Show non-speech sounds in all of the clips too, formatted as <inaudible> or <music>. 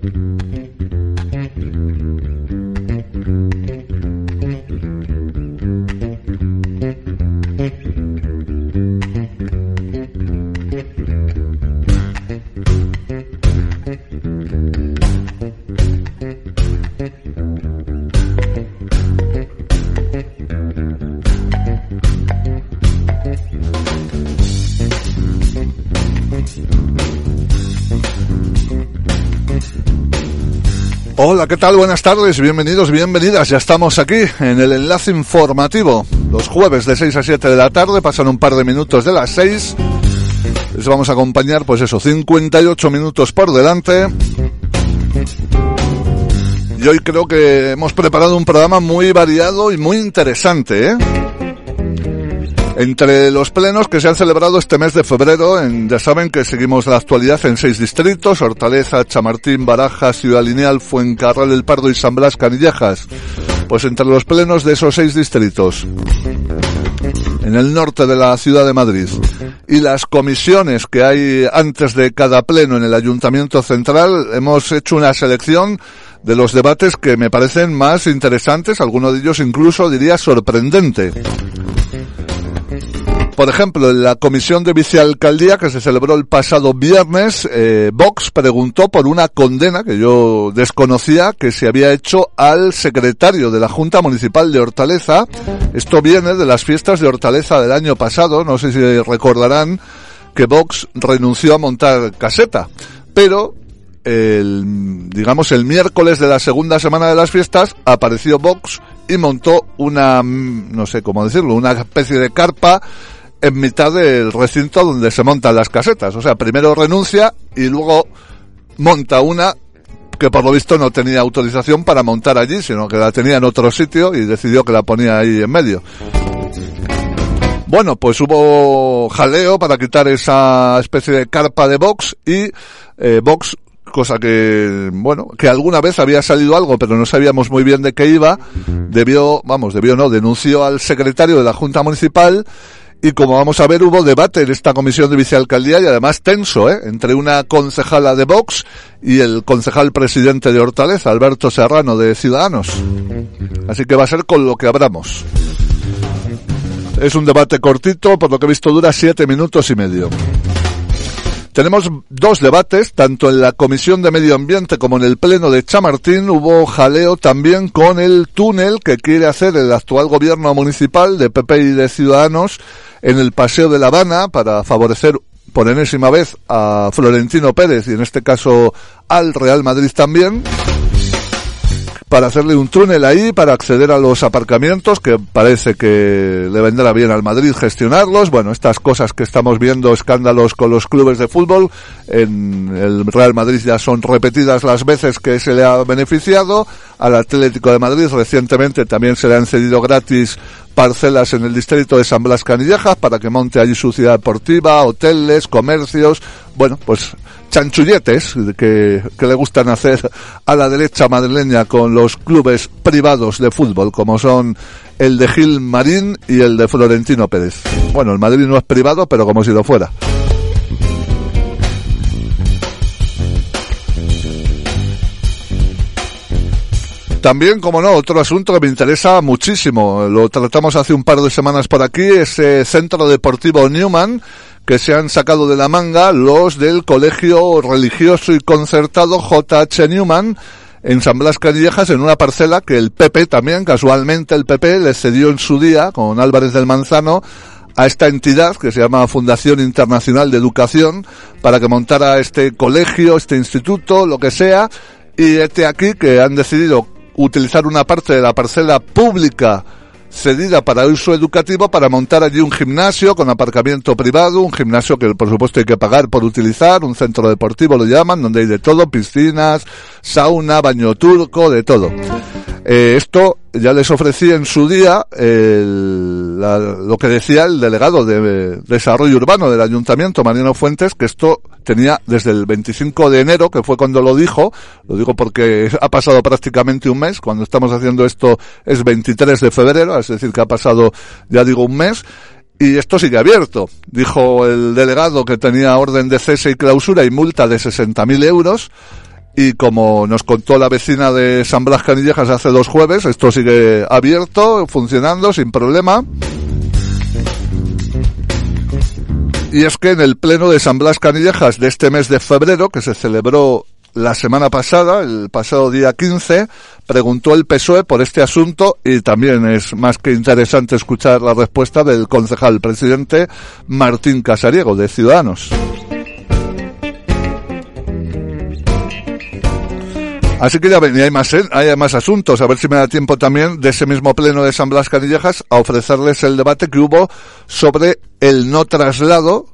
Mm-hmm. ¿Qué tal? Buenas tardes, bienvenidos, bienvenidas. Ya estamos aquí en el enlace informativo. Los jueves de 6 a 7 de la tarde, pasan un par de minutos de las 6. Les vamos a acompañar, pues eso, 58 minutos por delante. Y hoy creo que hemos preparado un programa muy variado y muy interesante, ¿eh? Entre los plenos que se han celebrado este mes de febrero, ya saben que seguimos la actualidad en seis distritos, Hortaleza, Chamartín, Barajas, Ciudad Lineal, Fuencarral, El Pardo y San Blas, Canillejas. Pues entre los plenos de esos seis distritos, en el norte de la ciudad de Madrid, y las comisiones que hay antes de cada pleno en el Ayuntamiento Central, hemos hecho una selección de los debates que me parecen más interesantes, algunos de ellos incluso diría sorprendente. Por ejemplo, en la comisión de vicealcaldía que se celebró el pasado viernes, eh, Vox preguntó por una condena que yo desconocía que se había hecho al secretario de la Junta Municipal de Hortaleza. Esto viene de las fiestas de Hortaleza del año pasado. No sé si recordarán que Vox renunció a montar caseta. Pero el, digamos, el miércoles de la segunda semana de las fiestas apareció Vox y montó una, no sé cómo decirlo, una especie de carpa en mitad del recinto donde se montan las casetas. O sea, primero renuncia y luego monta una que por lo visto no tenía autorización para montar allí, sino que la tenía en otro sitio y decidió que la ponía ahí en medio. Bueno, pues hubo jaleo para quitar esa especie de carpa de Vox y eh, Vox cosa que, bueno, que alguna vez había salido algo, pero no sabíamos muy bien de qué iba, debió, vamos, debió no, denunció al secretario de la Junta Municipal y como vamos a ver, hubo debate en esta comisión de vicealcaldía y además tenso, ¿eh? Entre una concejala de Vox y el concejal presidente de Hortaleza, Alberto Serrano, de Ciudadanos. Así que va a ser con lo que abramos. Es un debate cortito, por lo que he visto dura siete minutos y medio. Tenemos dos debates, tanto en la Comisión de Medio Ambiente como en el Pleno de Chamartín. Hubo jaleo también con el túnel que quiere hacer el actual gobierno municipal de PP y de Ciudadanos en el Paseo de La Habana para favorecer por enésima vez a Florentino Pérez y en este caso al Real Madrid también para hacerle un túnel ahí, para acceder a los aparcamientos, que parece que le vendrá bien al Madrid gestionarlos. Bueno, estas cosas que estamos viendo, escándalos con los clubes de fútbol, en el Real Madrid ya son repetidas las veces que se le ha beneficiado. Al Atlético de Madrid recientemente también se le han cedido gratis parcelas en el distrito de San Blas Canillejas para que monte allí su ciudad deportiva, hoteles, comercios. Bueno, pues chanchulletes que, que, le gustan hacer a la derecha madrileña con los clubes privados de fútbol, como son el de Gil Marín y el de Florentino Pérez. Bueno, el Madrid no es privado, pero como si lo fuera. También, como no, otro asunto que me interesa muchísimo, lo tratamos hace un par de semanas por aquí, ese Centro Deportivo Newman, que se han sacado de la manga los del Colegio Religioso y Concertado J.H. Newman en San Blas Canillejas en una parcela que el PP también, casualmente el PP, le cedió en su día con Álvarez del Manzano a esta entidad que se llama Fundación Internacional de Educación para que montara este colegio, este instituto, lo que sea, y este aquí que han decidido utilizar una parte de la parcela pública cedida para uso educativo para montar allí un gimnasio con aparcamiento privado, un gimnasio que por supuesto hay que pagar por utilizar, un centro deportivo lo llaman, donde hay de todo, piscinas, sauna, baño turco, de todo. Eh, esto ya les ofrecí en su día lo que decía el delegado de Desarrollo Urbano del Ayuntamiento, Mariano Fuentes, que esto tenía desde el 25 de enero, que fue cuando lo dijo, lo digo porque <laughs> ha pasado prácticamente un mes, cuando estamos haciendo esto es 23 de febrero, es decir, que ha pasado, ya digo, un mes, y esto sigue abierto. Dijo el delegado que tenía orden de cese y clausura y multa de 60.000 euros, y como nos contó la vecina de San Blas Canillejas hace dos jueves, esto sigue abierto, funcionando sin problema. Y es que en el pleno de San Blas Canillejas de este mes de febrero, que se celebró la semana pasada, el pasado día 15, preguntó el PSOE por este asunto y también es más que interesante escuchar la respuesta del concejal presidente Martín Casariego de Ciudadanos. Así que ya ven, y hay más, hay más asuntos. A ver si me da tiempo también de ese mismo pleno de San Blas Canillejas a ofrecerles el debate que hubo sobre el no traslado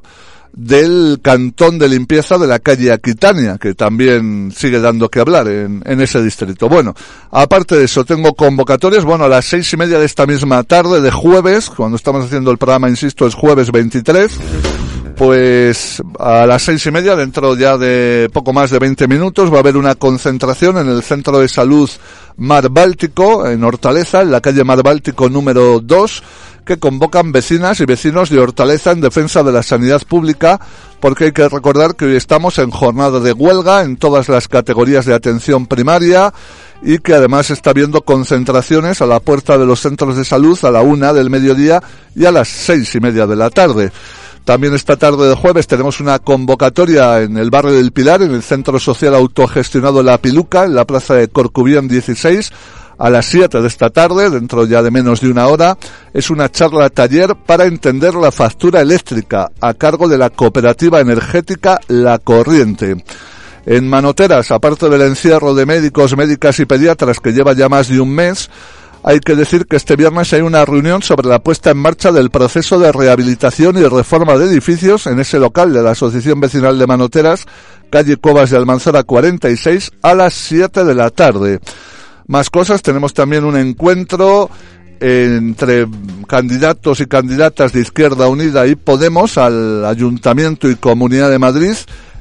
del cantón de limpieza de la calle Aquitania, que también sigue dando que hablar en, en, ese distrito. Bueno, aparte de eso, tengo convocatorias, bueno, a las seis y media de esta misma tarde de jueves, cuando estamos haciendo el programa, insisto, es jueves 23, pues a las seis y media, dentro ya de poco más de 20 minutos, va a haber una concentración en el Centro de Salud Mar Báltico, en Hortaleza, en la calle Mar Báltico número 2, que convocan vecinas y vecinos de Hortaleza en defensa de la sanidad pública, porque hay que recordar que hoy estamos en jornada de huelga en todas las categorías de atención primaria y que además está habiendo concentraciones a la puerta de los centros de salud a la una del mediodía y a las seis y media de la tarde. También esta tarde de jueves tenemos una convocatoria en el barrio del Pilar, en el Centro Social Autogestionado La Piluca, en la plaza de Corcubión 16, a las 7 de esta tarde, dentro ya de menos de una hora, es una charla taller para entender la factura eléctrica a cargo de la cooperativa energética La Corriente. En Manoteras, aparte del encierro de médicos, médicas y pediatras que lleva ya más de un mes, hay que decir que este viernes hay una reunión sobre la puesta en marcha del proceso de rehabilitación y reforma de edificios en ese local de la Asociación Vecinal de Manoteras, calle Cobas de Almanzora 46, a las 7 de la tarde. Más cosas, tenemos también un encuentro entre candidatos y candidatas de Izquierda Unida y Podemos al Ayuntamiento y Comunidad de Madrid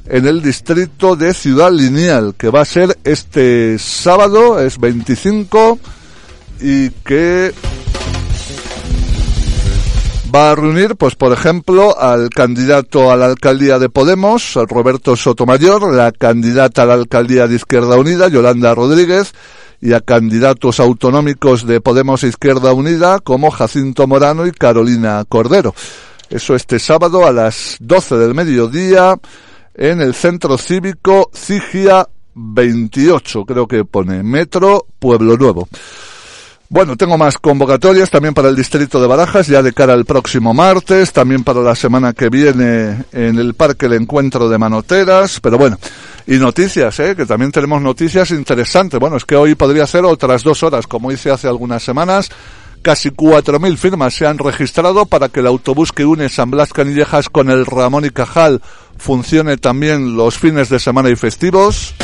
en el distrito de Ciudad Lineal, que va a ser este sábado, es 25 y que va a reunir, pues por ejemplo, al candidato a la alcaldía de Podemos, Roberto Sotomayor, la candidata a la alcaldía de Izquierda Unida, Yolanda Rodríguez, y a candidatos autonómicos de Podemos e Izquierda Unida como Jacinto Morano y Carolina Cordero. Eso este sábado a las 12 del mediodía en el Centro Cívico Cigia 28, creo que pone Metro Pueblo Nuevo. Bueno, tengo más convocatorias también para el distrito de Barajas, ya de cara al próximo martes, también para la semana que viene en el Parque el Encuentro de Manoteras, pero bueno, y noticias, ¿eh? que también tenemos noticias interesantes. Bueno, es que hoy podría ser otras dos horas, como hice hace algunas semanas. Casi 4.000 firmas se han registrado para que el autobús que une San Blas Canillejas con el Ramón y Cajal funcione también los fines de semana y festivos.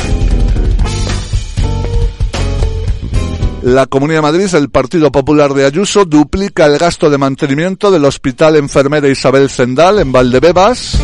La Comunidad de Madrid, el Partido Popular de Ayuso, duplica el gasto de mantenimiento del Hospital Enfermera Isabel Zendal en Valdebebas.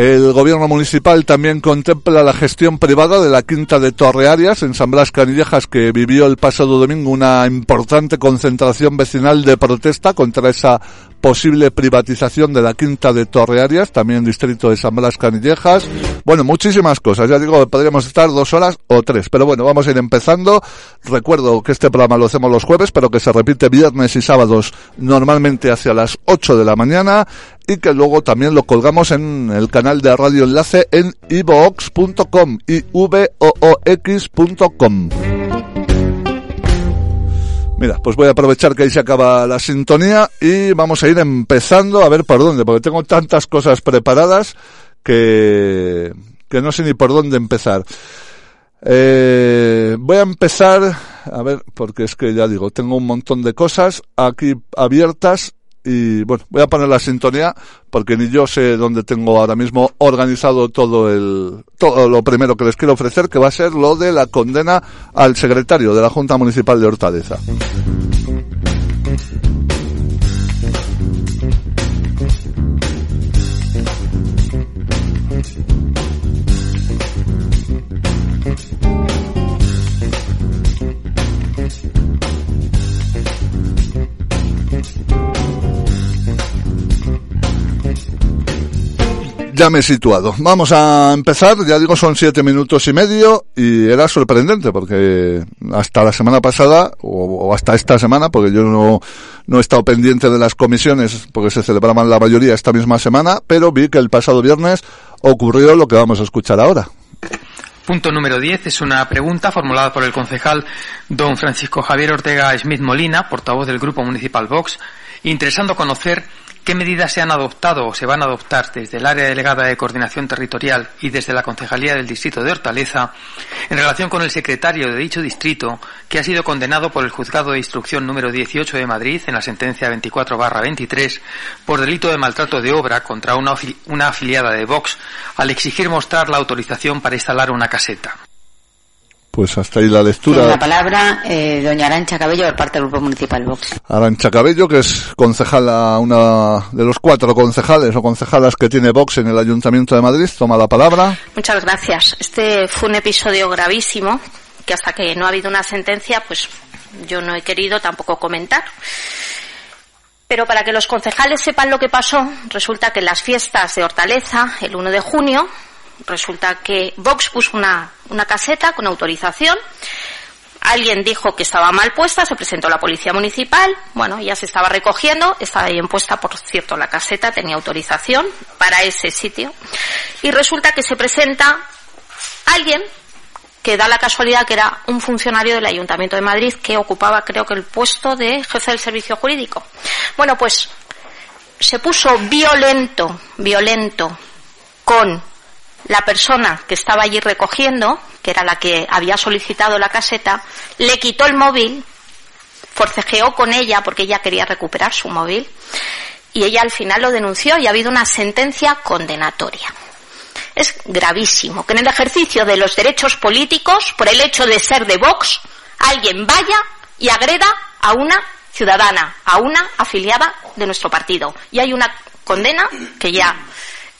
El gobierno municipal también contempla la gestión privada de la quinta de Torrearias en San Blas Canillejas que vivió el pasado domingo una importante concentración vecinal de protesta contra esa posible privatización de la quinta de Torrearias, también distrito de San Blas Canillejas. Bueno, muchísimas cosas. Ya digo, podríamos estar dos horas o tres. Pero bueno, vamos a ir empezando. Recuerdo que este programa lo hacemos los jueves, pero que se repite viernes y sábados normalmente hacia las 8 de la mañana y que luego también lo colgamos en el canal de Radio Enlace en ivox.com y voox.com. Mira, pues voy a aprovechar que ahí se acaba la sintonía y vamos a ir empezando a ver por dónde, porque tengo tantas cosas preparadas que, que no sé ni por dónde empezar. Eh, voy a empezar, a ver, porque es que ya digo, tengo un montón de cosas aquí abiertas y bueno, voy a poner la sintonía porque ni yo sé dónde tengo ahora mismo organizado todo el, todo lo primero que les quiero ofrecer, que va a ser lo de la condena al secretario de la Junta Municipal de Hortaleza. Ya me he situado. Vamos a empezar, ya digo, son siete minutos y medio y era sorprendente porque hasta la semana pasada o, hasta esta semana, porque yo no, no he estado pendiente de las comisiones porque se celebraban la mayoría esta misma semana, pero vi que el pasado viernes ocurrió lo que vamos a escuchar ahora. Punto número 10 es una pregunta formulada por el concejal don Francisco Javier Ortega Smith Molina, portavoz del Grupo Municipal Vox, interesando conocer ¿Qué medidas se han adoptado o se van a adoptar desde el área delegada de coordinación territorial y desde la Concejalía del Distrito de Hortaleza en relación con el secretario de dicho distrito que ha sido condenado por el Juzgado de Instrucción número 18 de Madrid en la sentencia 24 23 por delito de maltrato de obra contra una afiliada de Vox al exigir mostrar la autorización para instalar una caseta? Pues hasta ahí la lectura. Tiene la palabra eh, doña Arancha Cabello por parte del Grupo Municipal Vox. Arancha Cabello, que es concejala, una de los cuatro concejales o concejalas que tiene Vox en el Ayuntamiento de Madrid, toma la palabra. Muchas gracias. Este fue un episodio gravísimo que hasta que no ha habido una sentencia, pues yo no he querido tampoco comentar. Pero para que los concejales sepan lo que pasó, resulta que en las fiestas de Hortaleza, el 1 de junio, resulta que Vox puso una, una caseta con autorización. Alguien dijo que estaba mal puesta, se presentó la policía municipal, bueno, ya se estaba recogiendo, estaba bien puesta, por cierto, la caseta tenía autorización para ese sitio. Y resulta que se presenta alguien que da la casualidad que era un funcionario del Ayuntamiento de Madrid que ocupaba, creo que, el puesto de jefe del servicio jurídico. Bueno, pues se puso violento, violento con la persona que estaba allí recogiendo, que era la que había solicitado la caseta, le quitó el móvil, forcejeó con ella porque ella quería recuperar su móvil y ella al final lo denunció y ha habido una sentencia condenatoria. Es gravísimo que en el ejercicio de los derechos políticos, por el hecho de ser de Vox, alguien vaya y agreda a una ciudadana, a una afiliada de nuestro partido. Y hay una condena que ya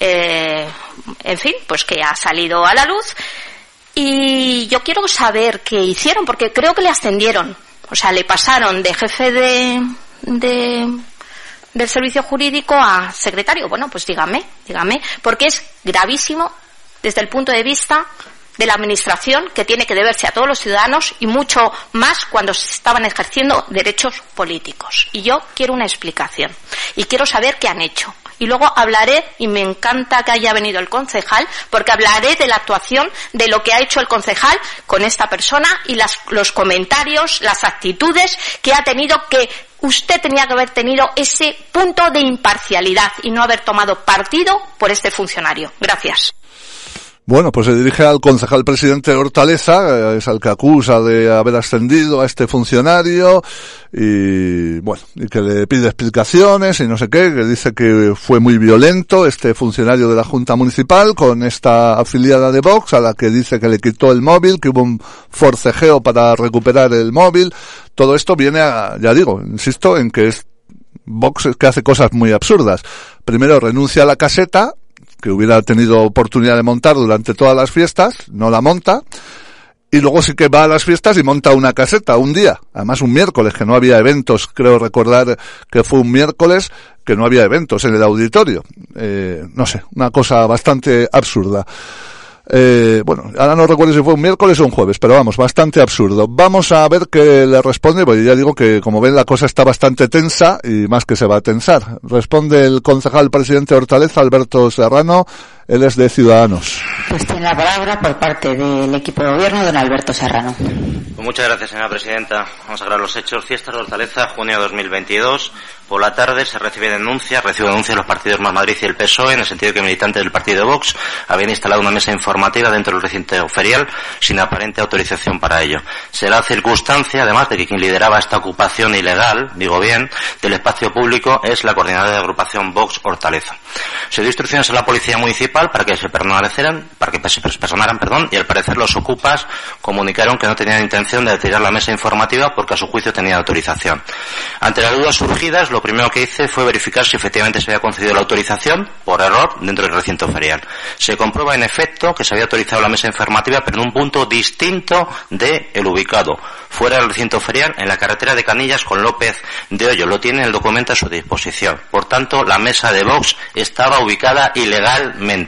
eh, en fin, pues que ha salido a la luz. Y yo quiero saber qué hicieron, porque creo que le ascendieron. O sea, le pasaron de jefe de, de del servicio jurídico a secretario. Bueno, pues dígame, dígame, porque es gravísimo desde el punto de vista de la administración que tiene que deberse a todos los ciudadanos y mucho más cuando se estaban ejerciendo derechos políticos. Y yo quiero una explicación y quiero saber qué han hecho. Y luego hablaré, y me encanta que haya venido el concejal, porque hablaré de la actuación de lo que ha hecho el concejal con esta persona y los comentarios, las actitudes que ha tenido que usted tenía que haber tenido ese punto de imparcialidad y no haber tomado partido por este funcionario. Gracias. Bueno, pues se dirige al concejal presidente de Hortaleza, eh, es al que acusa de haber ascendido a este funcionario y bueno, y que le pide explicaciones y no sé qué, que dice que fue muy violento este funcionario de la Junta Municipal con esta afiliada de Vox a la que dice que le quitó el móvil, que hubo un forcejeo para recuperar el móvil. Todo esto viene a, ya digo, insisto en que es Vox que hace cosas muy absurdas. Primero renuncia a la caseta, que hubiera tenido oportunidad de montar durante todas las fiestas, no la monta, y luego sí que va a las fiestas y monta una caseta un día, además un miércoles, que no había eventos, creo recordar que fue un miércoles que no había eventos en el auditorio. Eh, no sé, una cosa bastante absurda. Eh, bueno, ahora no recuerdo si fue un miércoles o un jueves, pero vamos, bastante absurdo. Vamos a ver qué le responde, porque ya digo que como ven la cosa está bastante tensa y más que se va a tensar. Responde el concejal presidente de Hortaleza, Alberto Serrano, él es de Ciudadanos. Pues tiene la palabra por parte del equipo de gobierno, don Alberto Serrano. Pues muchas gracias, señora presidenta. Vamos a hablar los hechos. Fiestas de Hortaleza, junio de 2022. Por la tarde se recibe denuncia, recibe denuncia de los partidos Más Madrid y el PSOE, en el sentido que militantes del partido Vox habían instalado una mesa informativa dentro del recinto ferial sin aparente autorización para ello. Se da circunstancia, además, de que quien lideraba esta ocupación ilegal, digo bien, del espacio público es la coordinadora de agrupación Vox Hortaleza. Se dio instrucciones a la policía municipal para que se permanecieran, para que se personaran, perdón, y al parecer los ocupas comunicaron que no tenían intención de retirar la mesa informativa porque a su juicio tenía autorización. Ante las dudas surgidas, lo primero que hice fue verificar si efectivamente se había concedido la autorización por error dentro del recinto ferial. Se comprueba en efecto que se había autorizado la mesa informativa, pero en un punto distinto de el ubicado, fuera del recinto ferial, en la carretera de Canillas con López de Hoyo. Lo tiene el documento a su disposición. Por tanto, la mesa de Vox estaba ubicada ilegalmente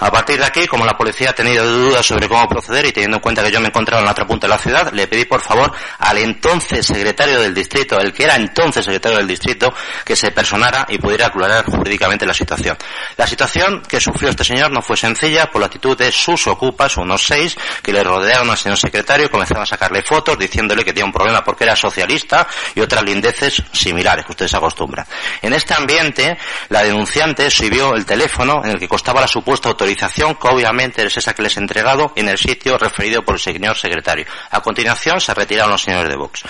A partir de aquí, como la policía ha tenido dudas sobre cómo proceder y teniendo en cuenta que yo me encontraba en la otra punta de la ciudad, le pedí por favor al entonces secretario del distrito, el que era entonces secretario del distrito, que se personara y pudiera aclarar jurídicamente la situación. La situación que sufrió este señor no fue sencilla por la actitud de sus ocupas, unos seis, que le rodearon al señor secretario y comenzaron a sacarle fotos diciéndole que tenía un problema porque era socialista y otras lindeces similares que ustedes acostumbran. En este ambiente, la denunciante subió el teléfono en el que costaba la supuesta autorización, que obviamente es esa que les he entregado, en el sitio referido por el señor secretario. A continuación se retiraron los señores de Vox.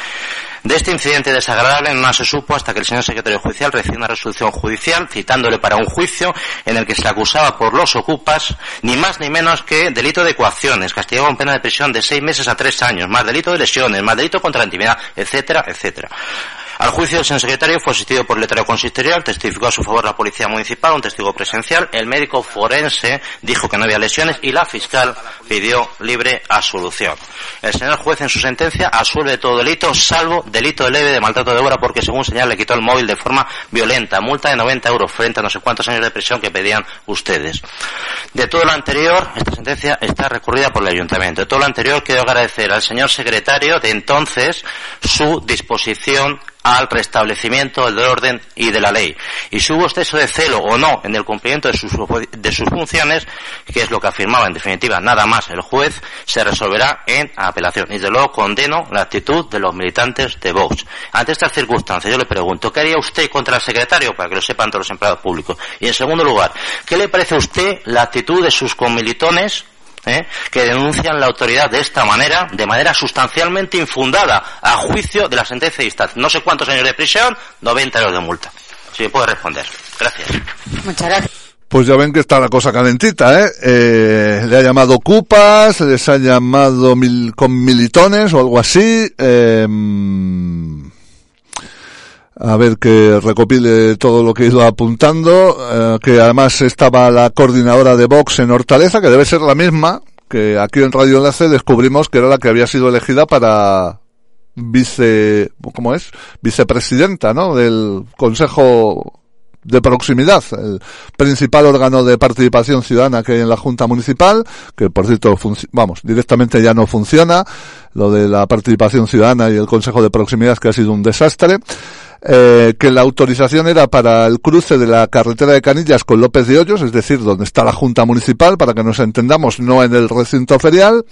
De este incidente desagradable no se supo hasta que el señor secretario judicial recibió una resolución judicial citándole para un juicio en el que se acusaba por los ocupas ni más ni menos que delito de coacciones, castigado con pena de prisión de seis meses a tres años, más delito de lesiones, más delito contra la intimidad, etcétera, etcétera. Al juicio del señor secretario fue asistido por letrero consistorial, testificó a su favor la policía municipal, un testigo presencial, el médico forense dijo que no había lesiones y la fiscal pidió libre absolución. El señor juez en su sentencia asuelve todo delito, salvo delito leve de maltrato de obra porque según señal le quitó el móvil de forma violenta, multa de 90 euros frente a no sé cuántos años de prisión que pedían ustedes. De todo lo anterior, esta sentencia está recurrida por el ayuntamiento. De todo lo anterior quiero agradecer al señor secretario de entonces su disposición al restablecimiento del orden y de la ley. Y si hubo exceso de celo o no en el cumplimiento de sus, funciones, que es lo que afirmaba en definitiva nada más el juez, se resolverá en apelación. Y de luego condeno la actitud de los militantes de Vox. Ante estas circunstancias yo le pregunto, ¿qué haría usted contra el secretario? Para que lo sepan todos los empleados públicos. Y en segundo lugar, ¿qué le parece a usted la actitud de sus comilitones ¿eh? que denuncian la autoridad de esta manera, de manera sustancialmente infundada, a juicio de la sentencia de instancia. No sé cuántos años de prisión, 90 euros de multa. Si me puede responder. Gracias. Muchas gracias. Pues ya ven que está la cosa calentita, ¿eh? eh le ha llamado cupas, les ha llamado mil, con militones o algo así. Eh, a ver que recopile todo lo que he ido apuntando, eh, que además estaba la coordinadora de Vox en Hortaleza, que debe ser la misma, que aquí en Radio Enlace descubrimos que era la que había sido elegida para vice, ¿cómo es? Vicepresidenta, ¿no? Del Consejo de proximidad, el principal órgano de participación ciudadana que hay en la Junta Municipal, que por cierto, vamos, directamente ya no funciona, lo de la participación ciudadana y el Consejo de Proximidad que ha sido un desastre eh, que la autorización era para el cruce de la carretera de Canillas con López de Hoyos, es decir, donde está la Junta Municipal, para que nos entendamos, no en el recinto ferial,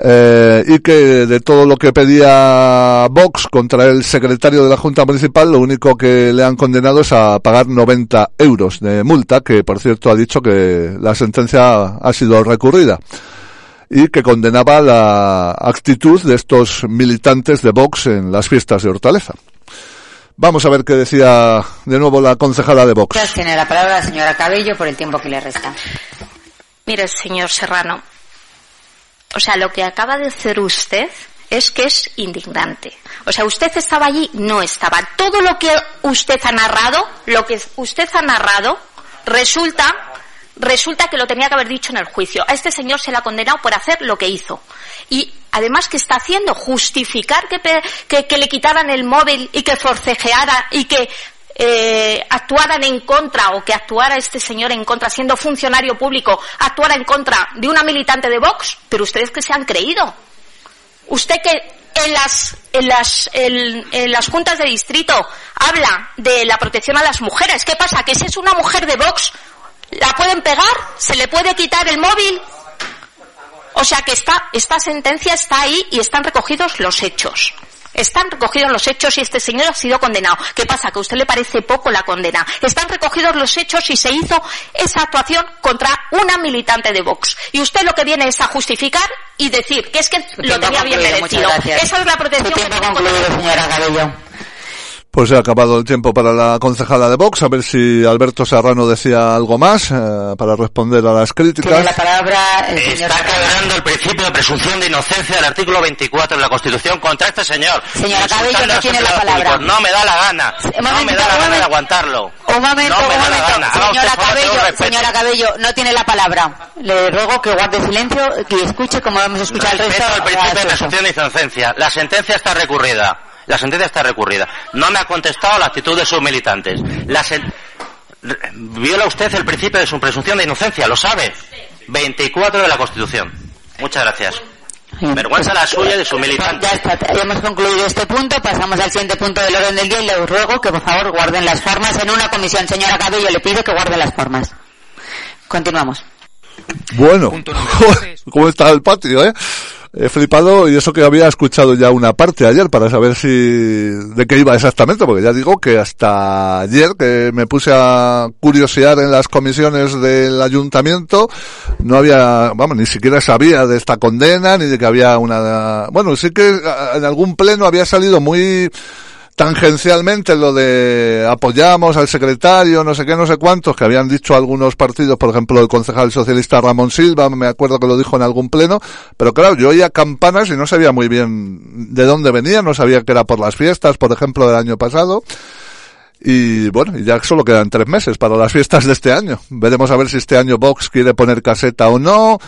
eh, y que de todo lo que pedía Vox contra el secretario de la Junta Municipal, lo único que le han condenado es a pagar 90 euros de multa, que por cierto ha dicho que la sentencia ha sido recurrida y que condenaba la actitud de estos militantes de Vox en las fiestas de Hortaleza. Vamos a ver qué decía de nuevo la concejala de Vox. Tiene la palabra la señora Cabello por el tiempo que le resta. Mire, señor Serrano, o sea, lo que acaba de hacer usted es que es indignante. O sea, usted estaba allí, no estaba. Todo lo que usted ha narrado, lo que usted ha narrado, resulta, resulta que lo tenía que haber dicho en el juicio. A este señor se le ha condenado por hacer lo que hizo. Y además, ¿qué está haciendo? Justificar que, que, le quitaran el móvil y que forcejeara y que eh, actuaran en contra o que actuara este señor en contra, siendo funcionario público, actuara en contra de una militante de Vox, pero ustedes que se han creído. Usted que en las, en las, en, las juntas de distrito habla de la protección a las mujeres. ¿Qué pasa? Que si es una mujer de Vox, ¿la pueden pegar? ¿Se le puede quitar el móvil? O sea que esta, esta sentencia está ahí y están recogidos los hechos. Están recogidos los hechos y este señor ha sido condenado. ¿Qué pasa? Que a usted le parece poco la condena. Están recogidos los hechos y se hizo esa actuación contra una militante de Vox. Y usted lo que viene es a justificar y decir que es que lo tenía bien merecido. Esa es la protección que tiene pues se ha acabado el tiempo para la concejala de Vox. A ver si Alberto Serrano decía algo más eh, para responder a las críticas. la palabra Está quebrando el principio de presunción de inocencia del artículo 24 de la Constitución contra este señor. Señora Cabello, no tiene la palabra. No me da la gana. no me da la gana de aguantarlo. Un momento, un momento. Señora Cabello, señora Cabello, no tiene la palabra. Le ruego que guarde silencio, que escuche como hemos escuchado el resto. el principio de presunción de inocencia. La sentencia está recurrida. La sentencia está recurrida. No me ha contestado la actitud de sus militantes. La viola usted el principio de su presunción de inocencia, lo sabe. 24 de la Constitución. Muchas gracias. Vergüenza la suya de su militante. Ya está, ya hemos concluido este punto, pasamos al siguiente punto del orden del día y le ruego que por favor guarden las formas en una comisión. Señora Cabello, le pido que guarde las formas. Continuamos. Bueno, <laughs> ¿cómo está el patio, eh? He flipado y eso que había escuchado ya una parte ayer para saber si de qué iba exactamente, porque ya digo que hasta ayer que me puse a curiosear en las comisiones del ayuntamiento, no había, vamos, ni siquiera sabía de esta condena ni de que había una, bueno, sí que en algún pleno había salido muy tangencialmente lo de apoyamos al secretario, no sé qué, no sé cuántos, que habían dicho algunos partidos, por ejemplo el concejal socialista Ramón Silva, me acuerdo que lo dijo en algún pleno, pero claro, yo oía campanas y no sabía muy bien de dónde venía, no sabía que era por las fiestas, por ejemplo, del año pasado. Y bueno, ya solo quedan tres meses para las fiestas de este año. Veremos a ver si este año Vox quiere poner caseta o no.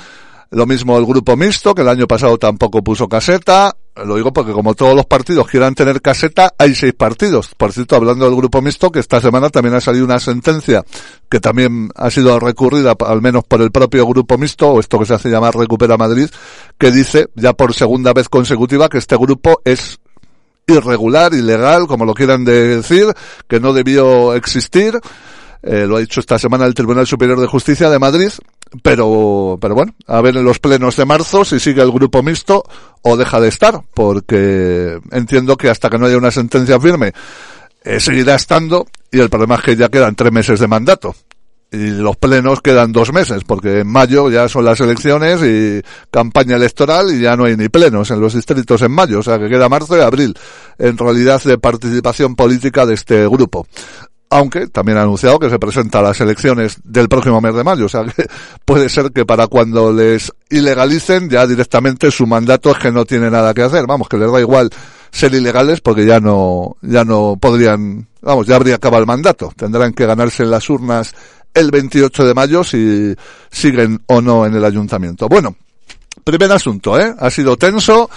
Lo mismo el grupo mixto, que el año pasado tampoco puso caseta. Lo digo porque como todos los partidos quieran tener caseta, hay seis partidos. Por cierto, hablando del grupo mixto, que esta semana también ha salido una sentencia que también ha sido recurrida, al menos por el propio grupo mixto, o esto que se hace llamar Recupera Madrid, que dice, ya por segunda vez consecutiva, que este grupo es irregular, ilegal, como lo quieran decir, que no debió existir. Eh, lo ha dicho esta semana el Tribunal Superior de Justicia de Madrid pero, pero bueno, a ver en los plenos de marzo si sigue el grupo mixto o deja de estar, porque entiendo que hasta que no haya una sentencia firme eh, seguirá estando y el problema es que ya quedan tres meses de mandato. Y los plenos quedan dos meses, porque en mayo ya son las elecciones y campaña electoral y ya no hay ni plenos en los distritos en mayo, o sea que queda marzo y abril, en realidad de participación política de este grupo aunque también ha anunciado que se presenta a las elecciones del próximo mes de mayo, o sea que <laughs> puede ser que para cuando les ilegalicen ya directamente su mandato es que no tiene nada que hacer, vamos, que les da igual ser ilegales porque ya no, ya no podrían, vamos, ya habría acabado el mandato, tendrán que ganarse en las urnas el 28 de mayo si siguen o no en el ayuntamiento. Bueno, primer asunto, ¿eh? Ha sido tenso,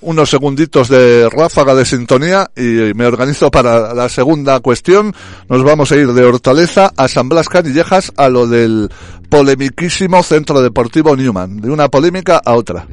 unos segunditos de ráfaga de sintonía y me organizo para la segunda cuestión. Nos vamos a ir de Hortaleza a San Blas Canillejas a lo del polemiquísimo Centro Deportivo Newman, de una polémica a otra.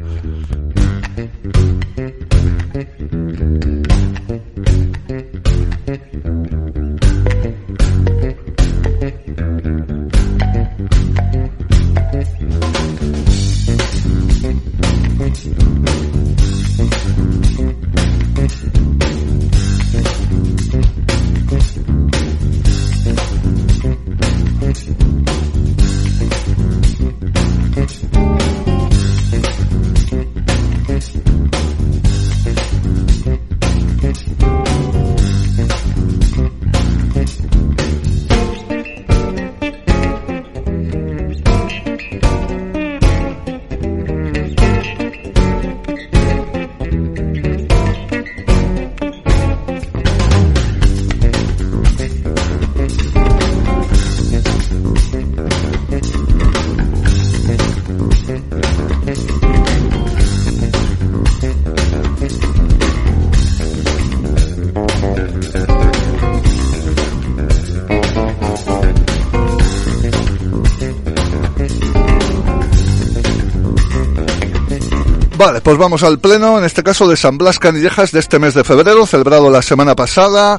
Vale, pues vamos al pleno, en este caso de San Blas Canillejas de este mes de febrero, celebrado la semana pasada.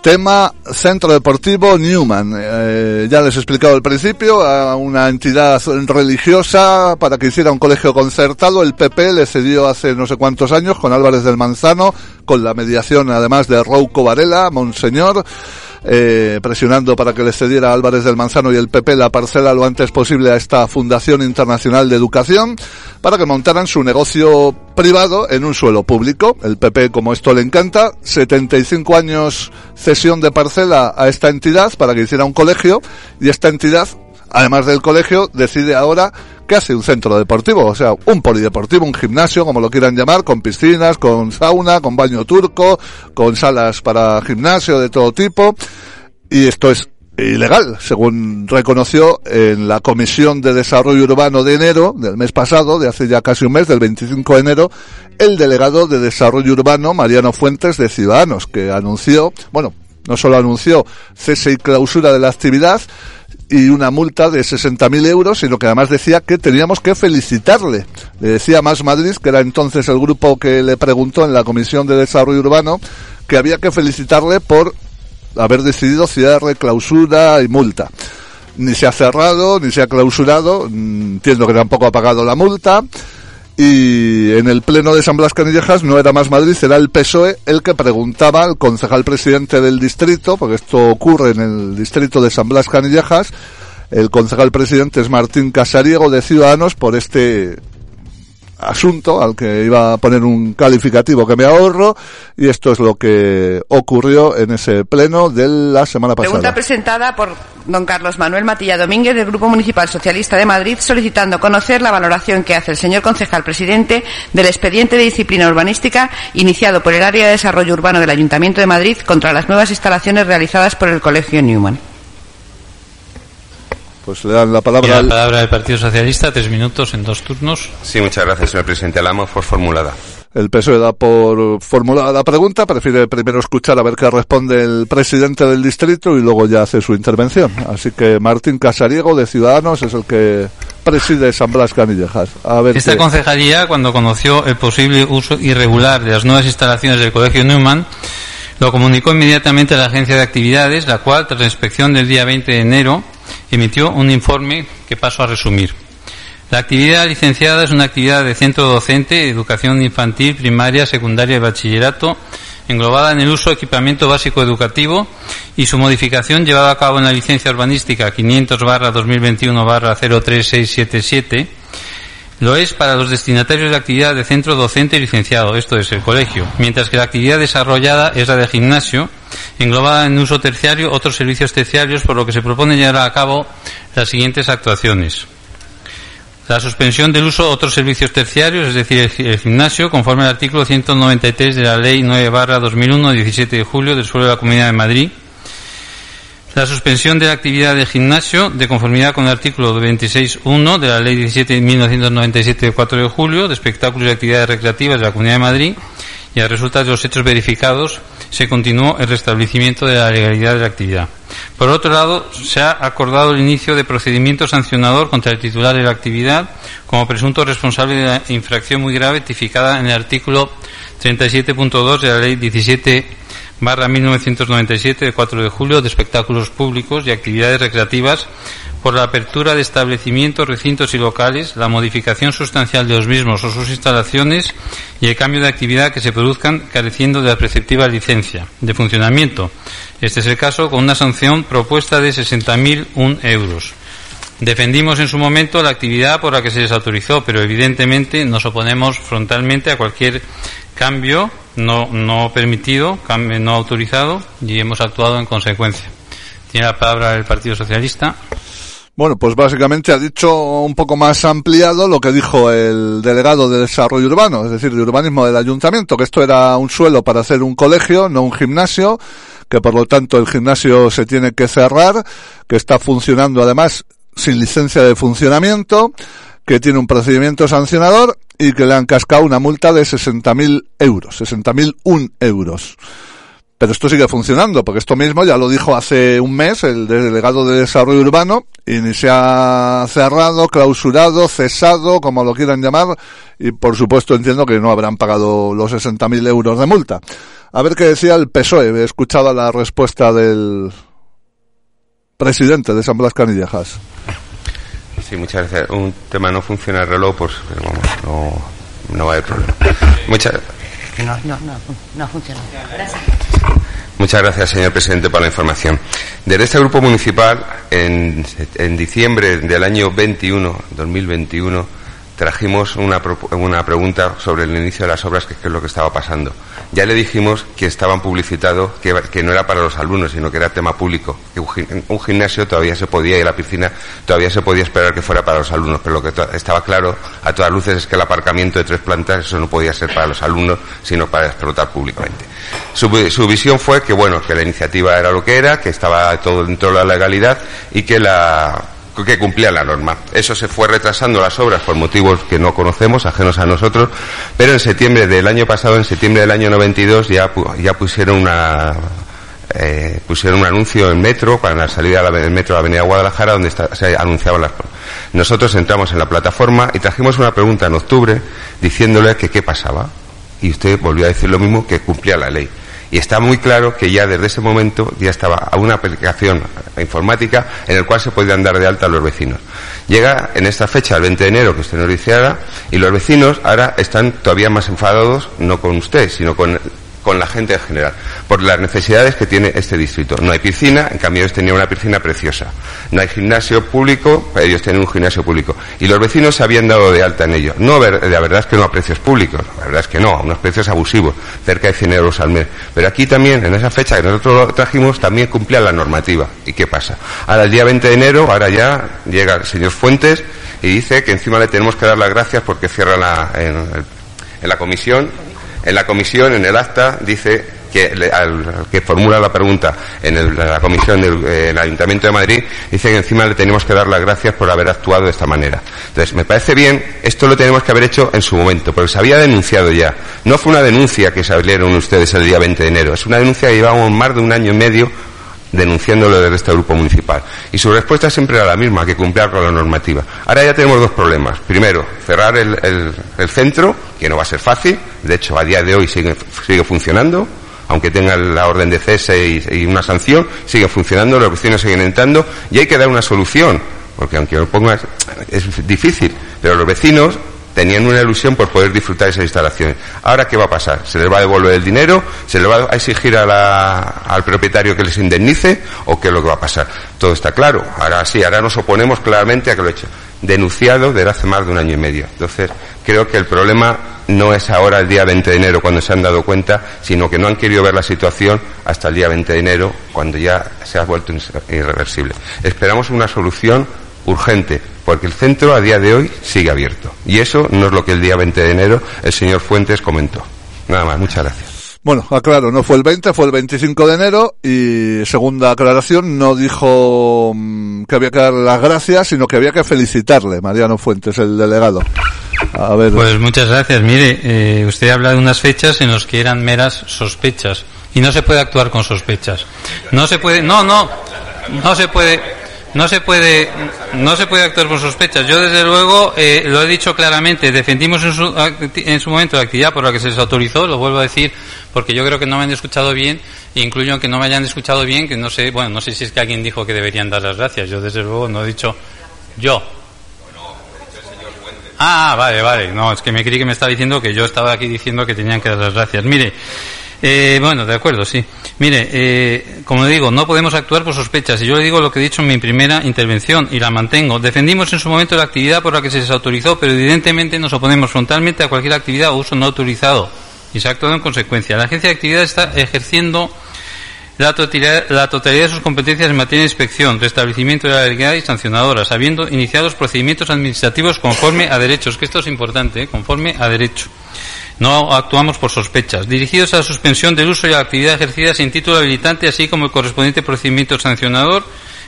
Tema Centro Deportivo Newman. Eh, ya les he explicado al principio, a una entidad religiosa para que hiciera un colegio concertado. El PP le cedió hace no sé cuántos años con Álvarez del Manzano, con la mediación además de Rouco Varela, Monseñor eh, presionando para que le cediera Álvarez del Manzano y el PP la parcela lo antes posible a esta Fundación Internacional de Educación para que montaran su negocio privado en un suelo público. El PP, como esto le encanta, 75 años cesión de parcela a esta entidad para que hiciera un colegio y esta entidad además del colegio, decide ahora hace un centro deportivo, o sea, un polideportivo, un gimnasio, como lo quieran llamar, con piscinas, con sauna, con baño turco, con salas para gimnasio de todo tipo. Y esto es ilegal, según reconoció en la Comisión de Desarrollo Urbano de enero del mes pasado, de hace ya casi un mes, del 25 de enero, el delegado de Desarrollo Urbano, Mariano Fuentes, de Ciudadanos, que anunció, bueno, No solo anunció cese y clausura de la actividad, y una multa de 60.000 euros, sino que además decía que teníamos que felicitarle. Le decía Más Madrid, que era entonces el grupo que le preguntó en la Comisión de Desarrollo Urbano, que había que felicitarle por haber decidido cierre, clausura y multa. Ni se ha cerrado, ni se ha clausurado, mm, entiendo que tampoco ha pagado la multa, y en el pleno de San Blas Canillejas no era más Madrid, era el PSOE el que preguntaba al concejal presidente del distrito, porque esto ocurre en el distrito de San Blas Canillejas, el concejal presidente es Martín Casariego de Ciudadanos por este asunto al que iba a poner un calificativo que me ahorro y esto es lo que ocurrió en ese pleno de la semana pasada. Pregunta presentada por don Carlos Manuel Matilla Domínguez del Grupo Municipal Socialista de Madrid solicitando conocer la valoración que hace el señor concejal presidente del expediente de disciplina urbanística iniciado por el área de desarrollo urbano del Ayuntamiento de Madrid contra las nuevas instalaciones realizadas por el Colegio Newman. Pues le dan la palabra. la al- palabra del Partido Socialista, tres minutos en dos turnos. Sí, muchas gracias, señor presidente. La damos por formulada. El PSOE da por formulada la pregunta, prefiere primero escuchar a ver qué responde el presidente del distrito y luego ya hace su intervención. Así que Martín Casariego de Ciudadanos es el que preside San Blas Canillejas. A ver Esta qué- concejalía, cuando conoció el posible uso irregular de las nuevas instalaciones del Colegio Newman, lo comunicó inmediatamente a la Agencia de Actividades, la cual, tras la inspección del día 20 de enero, emitió un informe que paso a resumir. La actividad licenciada es una actividad de centro docente, educación infantil, primaria, secundaria y bachillerato, englobada en el uso de equipamiento básico educativo y su modificación llevada a cabo en la licencia urbanística 500 2021 03677 lo es para los destinatarios de actividad de centro docente y licenciado, esto es el colegio, mientras que la actividad desarrollada es la de gimnasio, englobada en uso terciario otros servicios terciarios, por lo que se propone llevar a cabo las siguientes actuaciones. La suspensión del uso de otros servicios terciarios, es decir, el gi- el gimnasio, conforme al artículo 193 de la Ley 9 2001, 17 de julio del suelo de la Comunidad de Madrid, la suspensión de la actividad de gimnasio, de conformidad con el artículo 26.1 de la Ley 17.1997 de 4 de julio, de espectáculos y actividades recreativas de la Comunidad de Madrid, y a resultas de los hechos verificados, se continuó el restablecimiento de la legalidad de la actividad. Por otro lado, se ha acordado el inicio de procedimiento sancionador contra el titular de la actividad como presunto responsable de la infracción muy grave tipificada en el artículo 37.2 de la Ley 17 barra 1997 de 4 de julio de espectáculos públicos y actividades recreativas por la apertura de establecimientos, recintos y locales, la modificación sustancial de los mismos o sus instalaciones y el cambio de actividad que se produzcan careciendo de la preceptiva licencia de funcionamiento. Este es el caso con una sanción propuesta de 60.001 euros. Defendimos en su momento la actividad por la que se les autorizó, pero evidentemente nos oponemos frontalmente a cualquier cambio no, no permitido, no autorizado y hemos actuado en consecuencia. Tiene la palabra el Partido Socialista. Bueno, pues básicamente ha dicho un poco más ampliado lo que dijo el delegado de desarrollo urbano, es decir, de urbanismo del ayuntamiento, que esto era un suelo para hacer un colegio, no un gimnasio, que por lo tanto el gimnasio se tiene que cerrar, que está funcionando además sin licencia de funcionamiento, que tiene un procedimiento sancionador y que le han cascado una multa de 60.000 euros, 60.001 euros. Pero esto sigue funcionando, porque esto mismo ya lo dijo hace un mes el delegado de desarrollo urbano y ni se ha cerrado, clausurado, cesado, como lo quieran llamar, y por supuesto entiendo que no habrán pagado los 60.000 euros de multa. A ver qué decía el PSOE, he escuchado la respuesta del presidente de San Blas Canillejas. Sí, muchas gracias. Un tema no funciona el reloj, pues pero vamos, no, no va a haber problema. Muchas, No, no, no, no funciona. Muchas gracias, señor presidente, por la información. Desde este grupo municipal, en, en diciembre del año 21, 2021, trajimos una, una pregunta sobre el inicio de las obras, que, es lo que estaba pasando. Ya le dijimos que estaban publicitados, que, no era para los alumnos, sino que era tema público. Que un, gi- un gimnasio todavía se podía, y la piscina todavía se podía esperar que fuera para los alumnos, pero lo que estaba claro a todas luces es que el aparcamiento de tres plantas, eso no podía ser para los alumnos, sino para explotar públicamente. Su, su visión fue que, bueno, que la iniciativa era lo que era, que estaba todo dentro de la legalidad y que la que cumplía la norma. Eso se fue retrasando las obras por motivos que no conocemos, ajenos a nosotros, pero en septiembre del año pasado, en septiembre del año 92, ya, ya pusieron una, eh, pusieron un anuncio en metro, para la salida del metro de la Avenida Guadalajara, donde se anunciaban las Nosotros entramos en la plataforma y trajimos una pregunta en octubre diciéndole que qué pasaba. Y usted volvió a decir lo mismo, que cumplía la ley. Y está muy claro que ya desde ese momento ya estaba a una aplicación informática en el cual se podían dar de alta a los vecinos. Llega en esta fecha, el 20 de enero, que usted nos dice ahora, y los vecinos ahora están todavía más enfadados, no con usted, sino con con la gente en general, por las necesidades que tiene este distrito. No hay piscina, en cambio ellos tenían una piscina preciosa. No hay gimnasio público, ellos tienen un gimnasio público. Y los vecinos se habían dado de alta en ello. No, la verdad es que no a precios públicos, la verdad es que no, a unos precios abusivos, cerca de 100 euros al mes. Pero aquí también, en esa fecha que nosotros trajimos, también cumplía la normativa. ¿Y qué pasa? Ahora el día 20 de enero, ahora ya llega el señor Fuentes y dice que encima le tenemos que dar las gracias porque cierra la, en la comisión en la comisión, en el acta, dice que al, que formula la pregunta en, la comisión del Ayuntamiento de Madrid, dice que encima le tenemos que dar las gracias por haber actuado de esta manera. Entonces, me parece bien, esto lo tenemos que haber hecho en su momento, porque se había denunciado ya. No fue una denuncia que se abrieron ustedes el día 20 de enero, es una denuncia que llevamos más de un año y medio denunciándolo desde este grupo municipal. Y su respuesta siempre era la misma, que cumplir con la normativa. Ahora ya tenemos dos problemas. Primero, cerrar el, el, centro, que no va a ser fácil. De hecho, a día de hoy sigue, sigue funcionando. Aunque tenga la orden de cese y, una sanción, sigue funcionando, los vecinos siguen entrando y hay que dar una solución. Porque aunque lo pongas, es difícil. Pero los vecinos tenían una ilusión por poder disfrutar esas instalaciones. Ahora, ¿qué va a pasar? ¿Se les va a devolver el dinero? ¿Se les va a exigir al propietario que les indemnice? ¿O qué es lo que va a pasar? Todo está claro. Ahora sí, ahora nos oponemos claramente a que lo he hecho. Denunciado desde hace más de un año y medio. Entonces, creo que el problema no es ahora el día 20 de enero cuando se han dado cuenta, sino que no han querido ver la situación hasta el día 20 de enero cuando ya se ha vuelto irreversible. Esperamos una solución urgente, porque el centro a día de hoy sigue abierto. Y eso no es lo que el día 20 de enero el señor Fuentes comentó. Nada más, muchas gracias. Bueno, aclaro, no fue el 20, fue el 25 de enero y segunda aclaración, no dijo mm, que había que dar las gracias, sino que había que felicitarle, Mariano Fuentes, el delegado. Pues muchas gracias. Mire, eh, usted habla de unas fechas en las que eran meras sospechas y no se puede actuar con sospechas. No se puede, no, no, no se puede no se puede no se puede actuar por sospechas. Yo desde luego eh, lo he dicho claramente. Defendimos en su, en su momento la actividad por la que se les autorizó. Lo vuelvo a decir porque yo creo que no me han escuchado bien. Incluyo que no me hayan escuchado bien. Que no sé bueno no sé si es que alguien dijo que deberían dar las gracias. Yo desde luego no he dicho yo. Ah, vale, vale. No, es que me creí que me estaba diciendo que yo estaba aquí diciendo que tenían que dar las gracias. Mire, eh, bueno, de acuerdo, sí. Mire, eh, como le digo, no podemos actuar por sospechas. Y yo le digo lo que he dicho en mi primera intervención y la mantengo. Defendimos en su momento la actividad por la que se les autorizó, pero evidentemente nos oponemos frontalmente a cualquier actividad o uso no autorizado. Y se ha actuado en consecuencia. La Agencia de Actividad está ejerciendo la totalidad, la totalidad, de sus competencias en materia de inspección, restablecimiento de la legalidad y sancionadoras, habiendo iniciado los procedimientos administrativos conforme a derechos, que esto es importante, ¿eh? conforme a derecho. No actuamos por sospechas. Dirigidos a la suspensión del uso y la actividad ejercida sin título habilitante, así como el correspondiente procedimiento sancionador,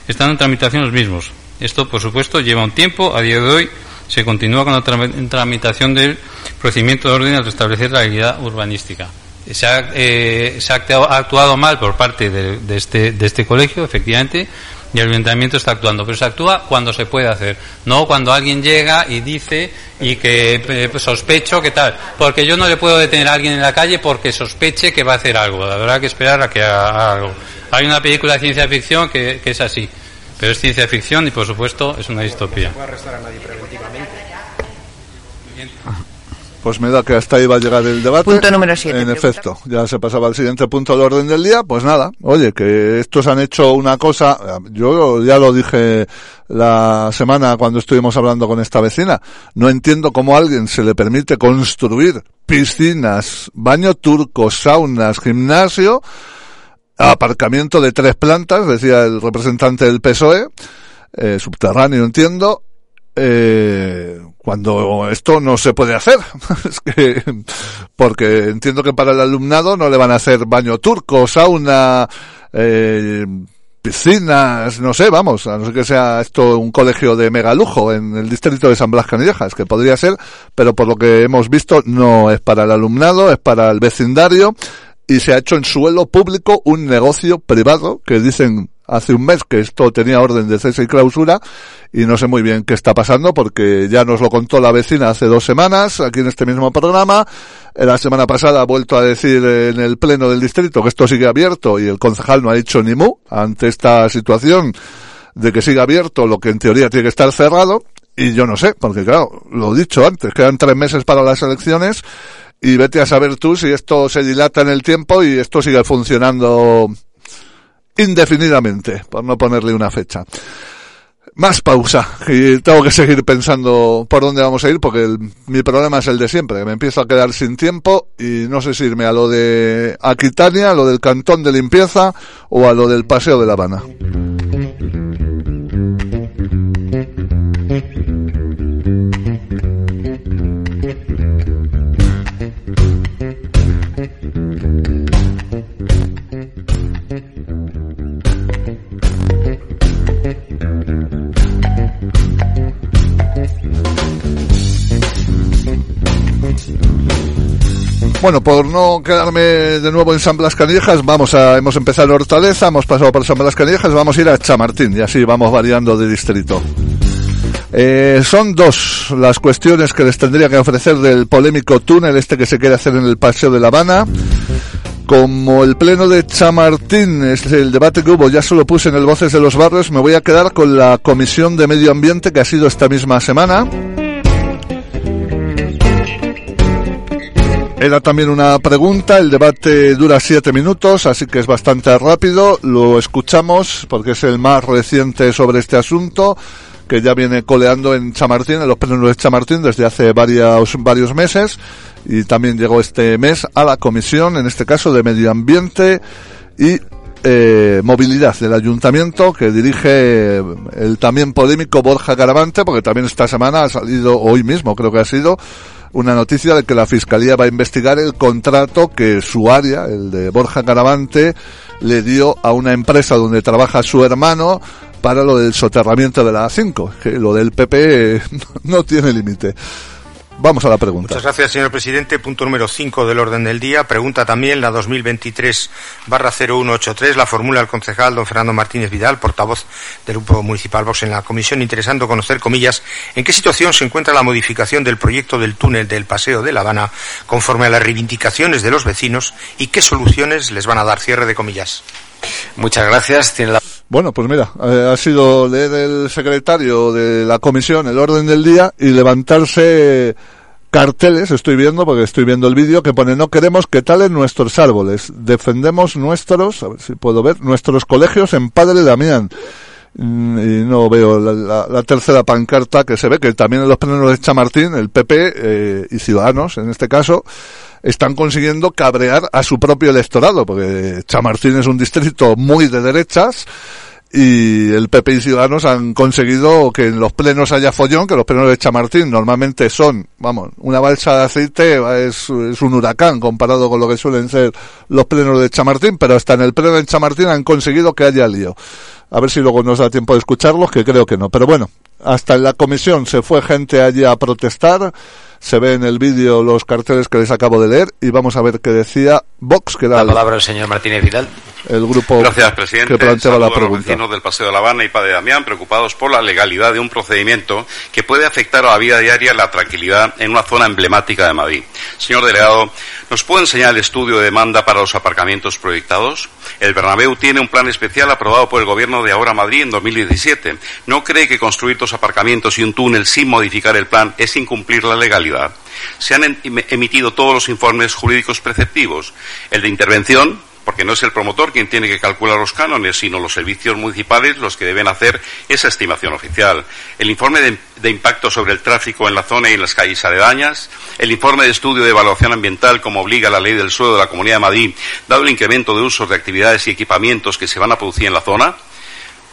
están en tramitación los mismos. Esto, por supuesto, lleva un tiempo. A día de hoy se continúa con la tramitación del procedimiento de orden al restablecer la habilidad urbanística. Se ha, eh, se ha actuado mal por parte de, este, de este colegio, efectivamente, y el ayuntamiento está actuando, pero se actúa cuando se puede hacer, no cuando alguien llega y dice y que eh, sospecho que tal, porque yo no le puedo detener a alguien en la calle porque sospeche que va a hacer algo, habrá que esperar a que haga algo. Hay una película de ciencia ficción que, es así, pero es ciencia ficción y por supuesto es una distopía. Pues me da que hasta ahí va a llegar el debate. Punto número 7. En efecto, ya se pasaba al siguiente punto del orden del día. Pues nada, oye, que estos han hecho una cosa, yo ya lo dije la semana cuando estuvimos hablando con esta vecina, no entiendo cómo a alguien se le permite construir piscinas, baño turco, saunas, gimnasio, aparcamiento de tres plantas, decía el representante del PSOE, eh, subterráneo entiendo, eh, cuando esto no se puede hacer. <laughs> es que, porque entiendo que para el alumnado no le van a hacer baño turco, sauna, eh, piscinas, no sé, vamos, a no ser que sea esto un colegio de mega lujo en el distrito de San Blas Canillejas, que podría ser, pero por lo que hemos visto no es para el alumnado, es para el vecindario y se ha hecho en suelo público un negocio privado que dicen hace un mes que esto tenía orden de cese y clausura y no sé muy bien qué está pasando porque ya nos lo contó la vecina hace dos semanas aquí en este mismo programa. La semana pasada ha vuelto a decir en el pleno del distrito que esto sigue abierto y el concejal no ha dicho ni mu ante esta situación de que siga abierto lo que en teoría tiene que estar cerrado y yo no sé, porque claro, lo he dicho antes, quedan tres meses para las elecciones y vete a saber tú si esto se dilata en el tiempo y esto sigue funcionando indefinidamente, por no ponerle una fecha. Más pausa, y tengo que seguir pensando por dónde vamos a ir, porque mi problema es el de siempre, me empiezo a quedar sin tiempo y no sé si irme a lo de Aquitania, a lo del cantón de limpieza o a lo del paseo de La Habana. Bueno, por no quedarme de nuevo en San Blas Canillejas, vamos a, hemos empezado en Hortaleza, hemos pasado por San Blas Canillejas, vamos a ir a Chamartín y así vamos variando de distrito. Eh, son dos las cuestiones que les tendría que ofrecer del polémico túnel este que se quiere hacer en el Paseo de La Habana. Como el pleno de Chamartín es el debate que hubo, ya solo puse en el Voces de los Barrios, me voy a quedar con la Comisión de Medio Ambiente que ha sido esta misma semana. Era también una pregunta, el debate dura siete minutos, así que es bastante rápido. Lo escuchamos porque es el más reciente sobre este asunto, que ya viene coleando en Chamartín, en los plenos de Chamartín desde hace varios, varios meses, y también llegó este mes a la Comisión, en este caso de Medio Ambiente y eh, Movilidad del Ayuntamiento, que dirige el también polémico Borja Caravante, porque también esta semana ha salido, hoy mismo creo que ha sido, una noticia de que la Fiscalía va a investigar el contrato que su área, el de Borja Caravante, le dio a una empresa donde trabaja su hermano para lo del soterramiento de la A5, que lo del PP <laughs> no tiene límite. Vamos a la pregunta. Muchas gracias, señor presidente. Punto número 5 del orden del día. Pregunta también la 2023-0183. La formula el concejal don Fernando Martínez Vidal, portavoz del Grupo Municipal Vox en la comisión, interesando conocer, comillas, en qué situación se encuentra la modificación del proyecto del túnel del Paseo de La Habana conforme a las reivindicaciones de los vecinos y qué soluciones les van a dar. Cierre de comillas. Muchas gracias. Tiene la... Bueno, pues mira, eh, ha sido leer el secretario de la comisión el orden del día y levantarse carteles, estoy viendo, porque estoy viendo el vídeo, que pone no queremos que talen nuestros árboles, defendemos nuestros, a ver si puedo ver, nuestros colegios en Padre Damián. Mm, Y no veo la, la- la tercera pancarta que se ve, que también en los plenos de Chamartín, el PP eh, y Ciudadanos, en este caso, están consiguiendo cabrear a su propio electorado, porque Chamartín es un distrito muy de derechas, y el PP y Ciudadanos han conseguido que en los plenos haya follón, que los plenos de Chamartín normalmente son, vamos, una balsa de aceite es, es un huracán comparado con lo que suelen ser los plenos de Chamartín, pero hasta en el pleno de Chamartín han conseguido que haya lío. A ver si luego nos da tiempo de escucharlos, que creo que no. Pero bueno, hasta en la comisión se fue gente allí a protestar. Se ve en el vídeo los carteles que les acabo de leer y vamos a ver qué decía Vox, que era La el, palabra al señor Martínez Vidal. El grupo Gracias, presidente. que planteaba la Saludo a los pregunta. vecinos del Paseo de la Habana y Padre Damián preocupados por la legalidad de un procedimiento que puede afectar a la vida diaria y la tranquilidad en una zona emblemática de Madrid. Señor delegado, ¿nos puede enseñar el estudio de demanda para los aparcamientos proyectados? El Bernabéu tiene un plan especial aprobado por el Gobierno de Ahora Madrid en 2017. ¿No cree que construir dos aparcamientos y un túnel sin modificar el plan es incumplir la legalidad? Se han em- emitido todos los informes jurídicos preceptivos. El de intervención, porque no es el promotor quien tiene que calcular los cánones, sino los servicios municipales los que deben hacer esa estimación oficial. El informe de, impacto sobre el tráfico en la zona y en las calles aledañas, el informe de estudio de evaluación ambiental como obliga la ley del suelo de la Comunidad de Madrid, dado el incremento de usos de actividades y equipamientos que se van a producir en la zona,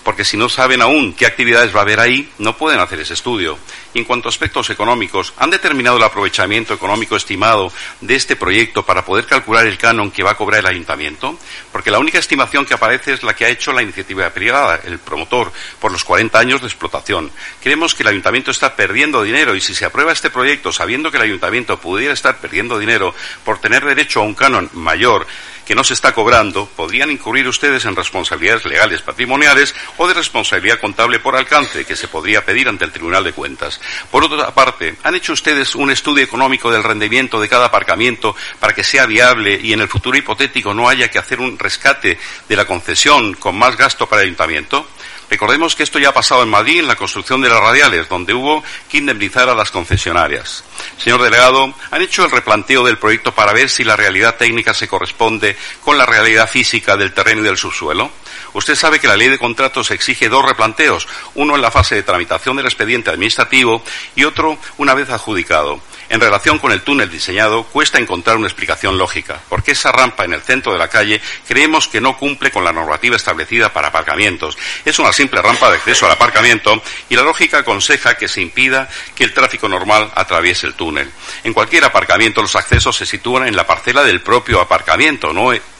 porque si no saben aún qué actividades va a haber ahí, no pueden hacer ese estudio. Y en cuanto a aspectos económicos, ¿han determinado el aprovechamiento económico estimado de este proyecto para poder calcular el canon que va a cobrar el ayuntamiento? Porque la única estimación que aparece es la que ha hecho la iniciativa privada, el promotor, por los 40 años de explotación. Creemos que el ayuntamiento está perdiendo dinero y si se aprueba este proyecto sabiendo que el ayuntamiento pudiera estar perdiendo dinero por tener derecho a un canon mayor, que no se está cobrando, podrían incurrir ustedes en responsabilidades legales patrimoniales o de responsabilidad contable por alcance, que se podría pedir ante el Tribunal de Cuentas. Por otra parte, ¿han hecho ustedes un estudio económico del rendimiento de cada aparcamiento para que sea viable y en el futuro hipotético no haya que hacer un rescate de la concesión con más gasto para el ayuntamiento? Recordemos que esto ya ha pasado en Madrid en la construcción de las radiales, donde hubo que indemnizar a las concesionarias. Señor delegado, ¿han hecho el replanteo del proyecto para ver si la realidad técnica se corresponde con la realidad física del terreno y del subsuelo? Usted sabe que la ley de contratos exige dos replanteos, uno en la fase de tramitación del expediente administrativo y otro una vez adjudicado. En relación con el túnel diseñado, cuesta encontrar una explicación lógica, porque esa rampa en el centro de la calle creemos que no cumple con la normativa establecida para aparcamientos. Es una simple rampa de acceso al aparcamiento y la lógica aconseja que se impida que el tráfico normal atraviese el túnel. En cualquier aparcamiento los accesos se sitúan en la parcela del propio aparcamiento,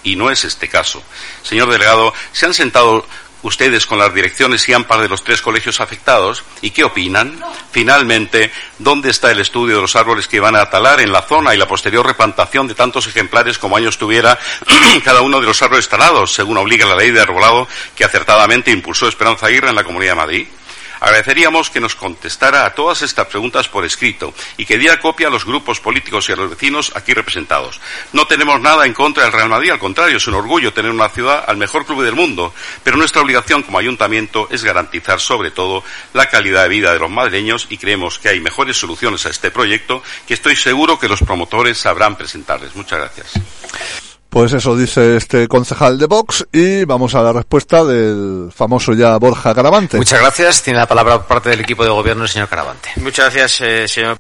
y no es este caso. Señor delegado, ¿se han sentado ustedes con las direcciones y AMPAR de los tres colegios afectados y qué opinan. Finalmente, ¿dónde está el estudio de los árboles que van a talar en la zona y la posterior replantación de tantos ejemplares como años tuviera <clears throat> cada uno de los árboles talados, según obliga la ley de arbolado que acertadamente impulsó Esperanza Aguirre en la Comunidad de Madrid? Agradeceríamos que nos contestara a todas estas preguntas por escrito y que diera copia a los grupos políticos y a los vecinos aquí representados. No tenemos nada en contra del Real Madrid, al contrario, es un orgullo tener una ciudad al mejor club del mundo, pero nuestra obligación como ayuntamiento es garantizar sobre todo la calidad de vida de los madrileños y creemos que hay mejores soluciones a este proyecto que estoy seguro que los promotores sabrán presentarles. Muchas gracias. Pues eso dice este concejal de Vox y vamos a la respuesta del famoso ya Borja Caravante. Muchas gracias. Tiene la palabra por parte del equipo de gobierno el señor Caravante. Muchas gracias, eh, señor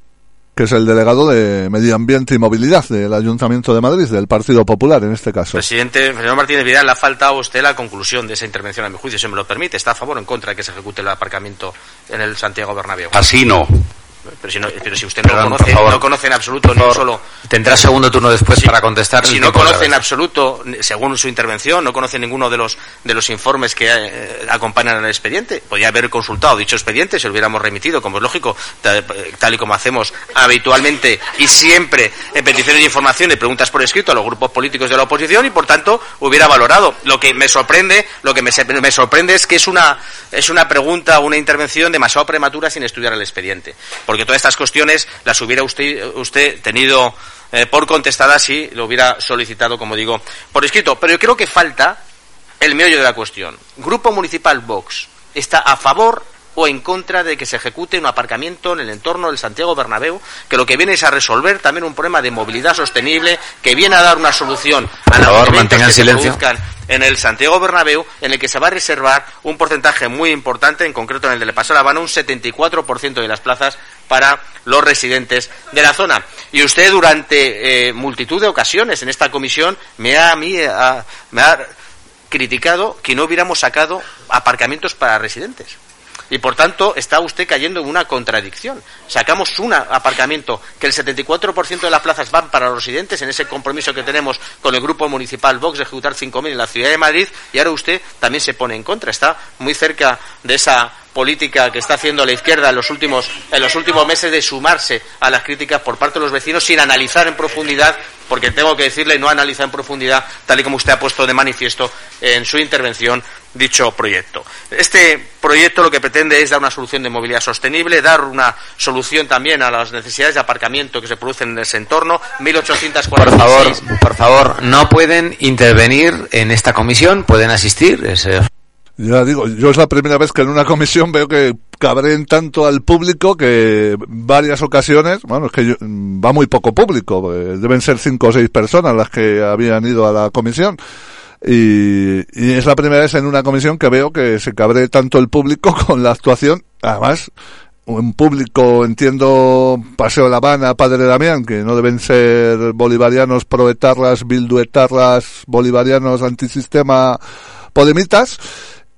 que es el delegado de Medio Ambiente y Movilidad del Ayuntamiento de Madrid, del Partido Popular en este caso. Presidente, señor Martínez Vidal, le ha faltado a usted la conclusión de esa intervención, a mi juicio, si me lo permite. ¿Está a favor o en contra de que se ejecute el aparcamiento en el Santiago Bernabéu? Así no. Pero si, no, pero si usted no, conoce, no conoce en absoluto ni solo... Tendrá segundo turno después para contestar. Si no conoce en absoluto, según su intervención, no conoce ninguno de los, de los informes que eh, acompañan al expediente, podría haber consultado dicho expediente, se lo hubiéramos remitido, como es lógico, tal, y como hacemos habitualmente y siempre en peticiones de información y preguntas por escrito a los grupos políticos de la oposición y, por tanto, hubiera valorado. Lo que me sorprende, lo que me, me sorprende es que es una, es una pregunta, una intervención demasiado prematura sin estudiar el expediente porque todas estas cuestiones las hubiera usted, usted tenido eh, por contestadas si lo hubiera solicitado, como digo, por escrito. Pero yo creo que falta el meollo de la cuestión. Grupo Municipal Vox está a favor o en contra de que se ejecute un aparcamiento en el entorno del Santiago Bernabéu, que lo que viene es a resolver también un problema de movilidad sostenible, que viene a dar una solución a los que silencio. se produzcan en el Santiago Bernabéu, en el que se va a reservar un porcentaje muy importante, en concreto en el de Le Paso Habana, un 74% de las plazas para los residentes de la zona. Y usted durante eh, multitud de ocasiones en esta comisión me ha, a mí, me ha criticado que no hubiéramos sacado aparcamientos para residentes. Y por tanto está usted cayendo en una contradicción. Sacamos un aparcamiento que el 74% de las plazas van para los residentes en ese compromiso que tenemos con el grupo municipal Vox de ejecutar 5.000 en la ciudad de Madrid y ahora usted también se pone en contra. Está muy cerca de esa política que está haciendo la izquierda en los últimos en los últimos meses de sumarse a las críticas por parte de los vecinos sin analizar en profundidad porque tengo que decirle no analiza en profundidad tal y como usted ha puesto de manifiesto en su intervención dicho proyecto. Este proyecto lo que pretende es dar una solución de movilidad sostenible, dar una solución también a las necesidades de aparcamiento que se producen en ese entorno. 1846. Por favor, por favor, no pueden intervenir en esta comisión, pueden asistir. Ya digo, yo es la primera vez que en una comisión veo que cabreen tanto al público que varias ocasiones, bueno, es que va muy poco público, eh, deben ser cinco o seis personas las que habían ido a la comisión. Y, y, es la primera vez en una comisión que veo que se cabree tanto el público <laughs> con la actuación. Además, un público, entiendo, Paseo La Habana, Padre Damián, que no deben ser bolivarianos proetarras, bilduetarras, bolivarianos antisistema, podemitas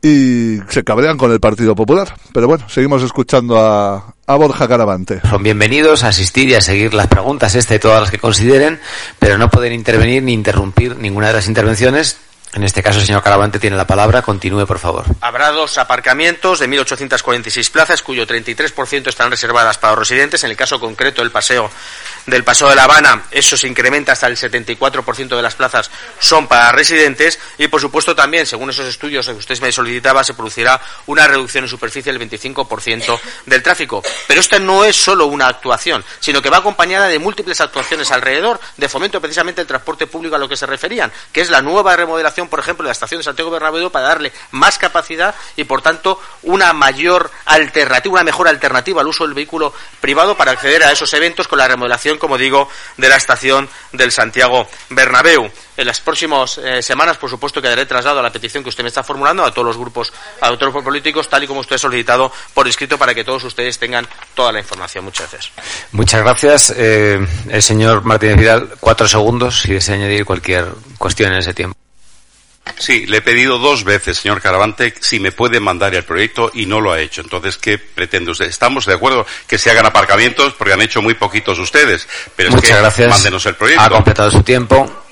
y se cabrean con el Partido Popular. Pero bueno, seguimos escuchando a, a Borja Caravante. Son bienvenidos a asistir y a seguir las preguntas, este y todas las que consideren, pero no pueden intervenir ni interrumpir ninguna de las intervenciones en este caso, el señor Caravante tiene la palabra. Continúe, por favor. Habrá dos aparcamientos de 1.846 plazas, cuyo 33% están reservadas para los residentes. En el caso concreto del paseo del Paseo de La Habana, eso se incrementa hasta el 74% de las plazas son para residentes. Y, por supuesto, también, según esos estudios que usted me solicitaba, se producirá una reducción en superficie del 25% del tráfico. Pero esta no es solo una actuación, sino que va acompañada de múltiples actuaciones alrededor de fomento precisamente del transporte público a lo que se referían, que es la nueva remodelación por ejemplo, la estación de Santiago Bernabéu para darle más capacidad y, por tanto, una mayor alternativa, una mejor alternativa al uso del vehículo privado para acceder a esos eventos con la remodelación, como digo, de la estación del Santiago Bernabéu. En las próximas eh, semanas, por supuesto, que daré traslado a la petición que usted me está formulando a todos los grupos, a todos políticos, tal y como usted ha solicitado por escrito, para que todos ustedes tengan toda la información. Muchas gracias. Muchas gracias. Eh, el señor Martínez Vidal, cuatro segundos, si desea añadir cualquier cuestión en ese tiempo. Sí, le he pedido dos veces, señor Caravante, si me puede mandar el proyecto y no lo ha hecho. Entonces, ¿qué pretende usted? Estamos de acuerdo que se hagan aparcamientos porque han hecho muy poquitos ustedes, pero Muchas es que gracias. mándenos el proyecto. Ha completado su tiempo.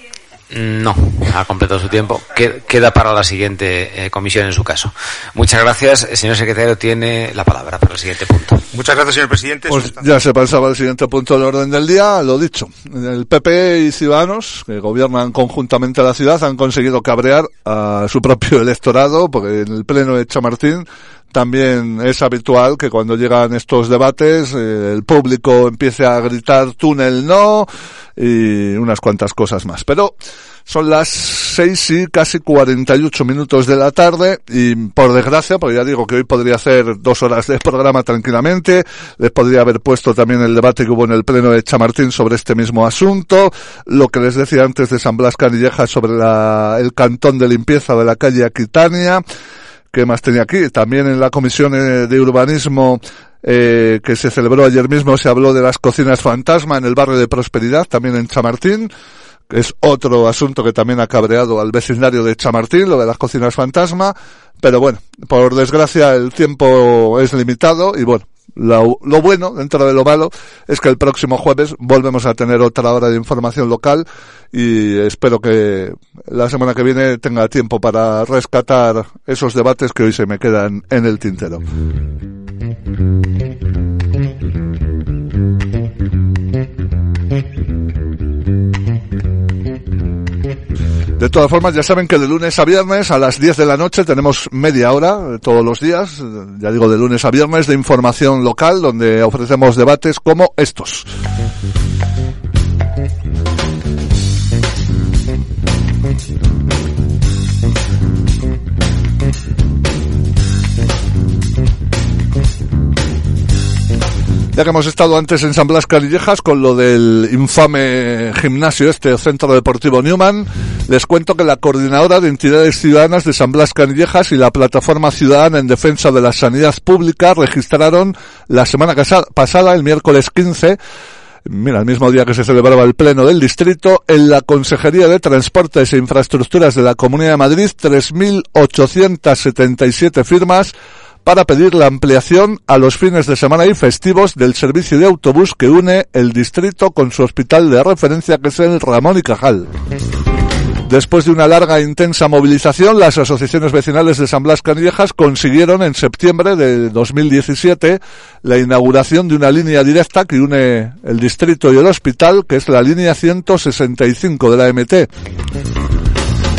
No, ha completado su tiempo. Que- Queda para la siguiente eh, comisión en su caso. Muchas gracias. El señor secretario tiene la palabra para el siguiente punto. Muchas gracias, señor presidente. Pues ya se pasaba al siguiente punto del orden del día, lo dicho. El PP y Ciudadanos, que gobiernan conjuntamente la ciudad, han conseguido cabrear a su propio electorado, porque en el pleno de Chamartín también es habitual que cuando llegan estos debates eh, el público empiece a gritar túnel no y unas cuantas cosas más. Pero son las seis y casi 48 minutos de la tarde y por desgracia, porque ya digo que hoy podría hacer dos horas de programa tranquilamente, les podría haber puesto también el debate que hubo en el pleno de Chamartín sobre este mismo asunto, lo que les decía antes de San Blas Canillejas sobre la, el cantón de limpieza de la calle Aquitania, ¿Qué más tenía aquí? También en la Comisión eh, de Urbanismo eh, que se celebró ayer mismo se habló de las cocinas fantasma en el barrio de Prosperidad, también en Chamartín. que Es otro asunto que también ha cabreado al vecindario de Chamartín, lo de las cocinas fantasma. Pero bueno, por desgracia el tiempo es limitado y bueno, lo, lo bueno, dentro de lo malo, es que el próximo jueves volvemos a tener otra hora de información local y espero que la semana que viene tenga tiempo para rescatar esos debates que hoy se me quedan en el tintero. De todas formas, ya saben que de lunes a viernes a las 10 de la noche tenemos media hora eh, todos los días, eh, ya digo de lunes a viernes, de información local donde ofrecemos debates como estos. Ya que hemos estado antes en San Blas Canillejas con lo del infame gimnasio este, Centro Deportivo Newman, les cuento que la Coordinadora de Entidades Ciudadanas de San Blas Canillejas y la Plataforma Ciudadana en Defensa de la Sanidad Pública registraron la semana pasada, el miércoles 15, Mira, el mismo día que se celebraba el pleno del distrito, en la Consejería de Transportes e Infraestructuras de la Comunidad de Madrid, 3.877 firmas para pedir la ampliación a los fines de semana y festivos del servicio de autobús que une el distrito con su hospital de referencia que es el Ramón y Cajal. Después de una larga e intensa movilización, las asociaciones vecinales de San Blas Canillejas consiguieron en septiembre de 2017 la inauguración de una línea directa que une el distrito y el hospital, que es la línea 165 de la MT.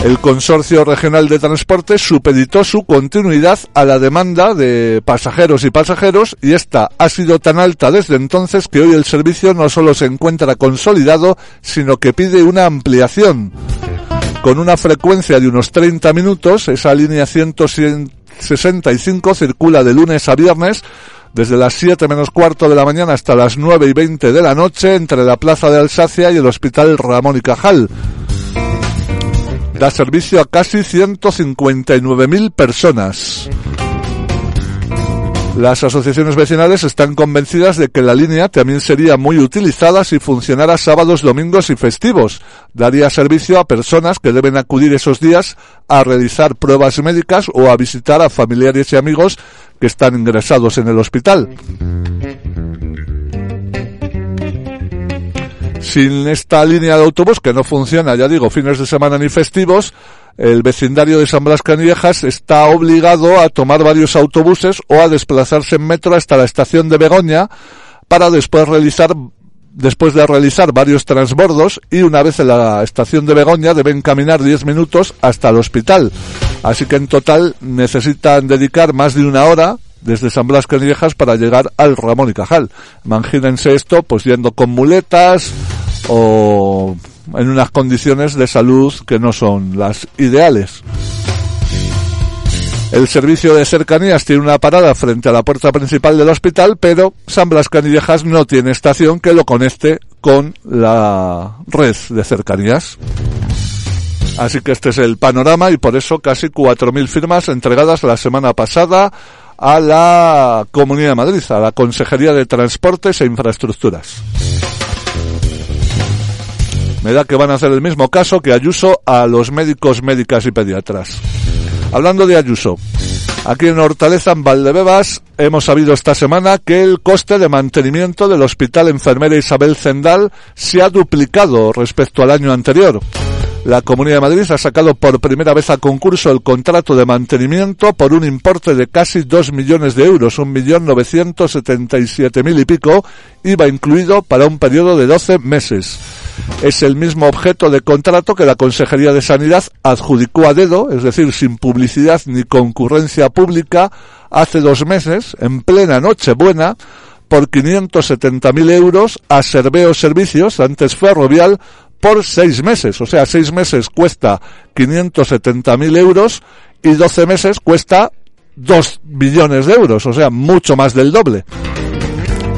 El Consorcio Regional de Transportes supeditó su continuidad a la demanda de pasajeros y pasajeros y esta ha sido tan alta desde entonces que hoy el servicio no solo se encuentra consolidado, sino que pide una ampliación. Con una frecuencia de unos 30 minutos, esa línea 165 circula de lunes a viernes desde las 7 menos cuarto de la mañana hasta las 9 y 20 de la noche entre la Plaza de Alsacia y el Hospital Ramón y Cajal. <laughs> Da servicio a casi 159.000 personas. Las asociaciones vecinales están convencidas de que la línea también sería muy utilizada si funcionara sábados, domingos y festivos. Daría servicio a personas que deben acudir esos días a realizar pruebas médicas o a visitar a familiares y amigos que están ingresados en el hospital. Sin esta línea de autobús que no funciona, ya digo, fines de semana ni festivos, el vecindario de San Blas Canillejas está obligado a tomar varios autobuses o a desplazarse en metro hasta la estación de Begoña para después realizar después de realizar varios transbordos y una vez en la estación de Begoña deben caminar 10 minutos hasta el hospital. Así que en total necesitan dedicar más de una hora desde San Blas Canillejas para llegar al Ramón y Cajal. Imagínense esto pues yendo con muletas o en unas condiciones de salud que no son las ideales. El servicio de cercanías tiene una parada frente a la puerta principal del hospital, pero San Blas Canillejas no tiene estación que lo conecte con la red de cercanías. Así que este es el panorama y por eso casi 4.000 firmas entregadas la semana pasada a la Comunidad de Madrid, a la Consejería de Transportes e Infraestructuras. Me da que van a hacer el mismo caso que Ayuso a los médicos, médicas y pediatras. Hablando de Ayuso, aquí en Hortaleza, en Valdebebas, hemos sabido esta semana que el coste de mantenimiento del Hospital Enfermera Isabel Zendal se ha duplicado respecto al año anterior. La Comunidad de Madrid ha sacado por primera vez a concurso el contrato de mantenimiento por un importe de casi 2 millones de euros, un millón mil y pico, IVA incluido para un periodo de 12 meses es el mismo objeto de contrato que la Consejería de Sanidad adjudicó a dedo, es decir, sin publicidad ni concurrencia pública, hace dos meses, en plena Nochebuena, por 570.000 euros a Serveo Servicios, antes Ferrovial, por seis meses. O sea, seis meses cuesta 570.000 euros y 12 meses cuesta 2 millones de euros, o sea, mucho más del doble.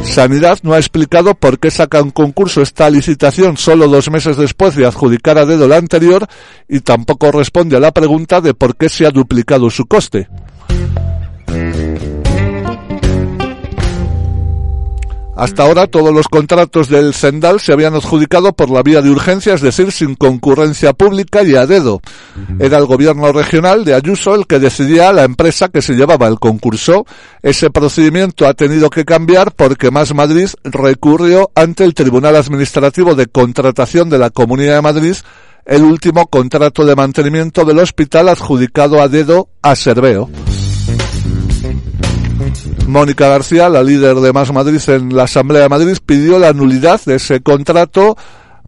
Sanidad no ha explicado por qué saca un concurso esta licitación solo dos meses después de adjudicar a dedo la anterior y tampoco responde a la pregunta de por qué se ha duplicado su coste. Hasta ahora todos los contratos del Zendal se habían adjudicado por la vía de urgencia, es decir, sin concurrencia pública y a dedo. Era el gobierno regional de Ayuso el que decidía la empresa que se llevaba el concurso. Ese procedimiento ha tenido que cambiar porque Más Madrid recurrió ante el Tribunal Administrativo de Contratación de la Comunidad de Madrid el último contrato de mantenimiento del hospital adjudicado a dedo a Serveo. Mónica García, la líder de Más Madrid en la Asamblea de Madrid, pidió la nulidad de ese contrato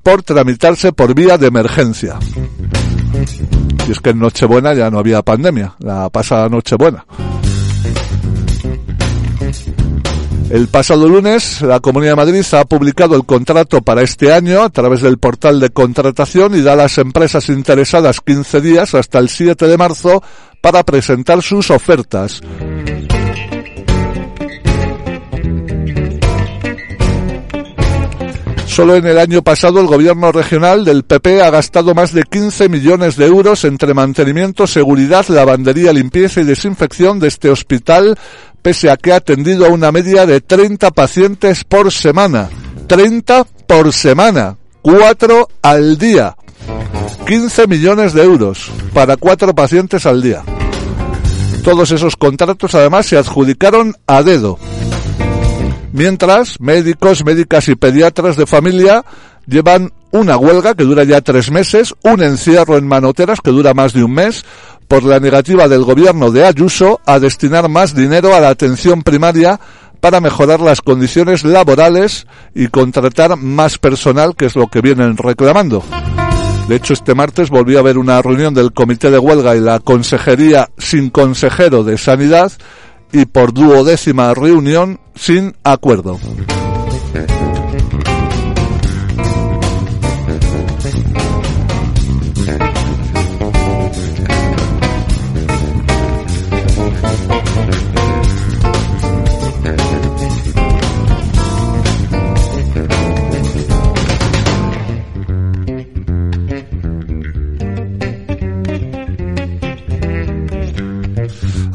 por tramitarse por vía de emergencia. Y es que en Nochebuena ya no había pandemia, la pasada Nochebuena. El pasado lunes, la Comunidad de Madrid ha publicado el contrato para este año a través del portal de contratación y da a las empresas interesadas 15 días hasta el 7 de marzo para presentar sus ofertas. Solo en el año pasado el gobierno regional del PP ha gastado más de 15 millones de euros entre mantenimiento, seguridad, lavandería, limpieza y desinfección de este hospital, pese a que ha atendido a una media de 30 pacientes por semana. 30 por semana. 4 al día. 15 millones de euros para 4 pacientes al día. Todos esos contratos además se adjudicaron a dedo. Mientras, médicos, médicas y pediatras de familia llevan una huelga que dura ya tres meses, un encierro en manoteras que dura más de un mes, por la negativa del gobierno de Ayuso a destinar más dinero a la atención primaria para mejorar las condiciones laborales y contratar más personal, que es lo que vienen reclamando. De hecho, este martes volvió a haber una reunión del Comité de Huelga y la Consejería sin consejero de Sanidad y por duodécima reunión sin acuerdo.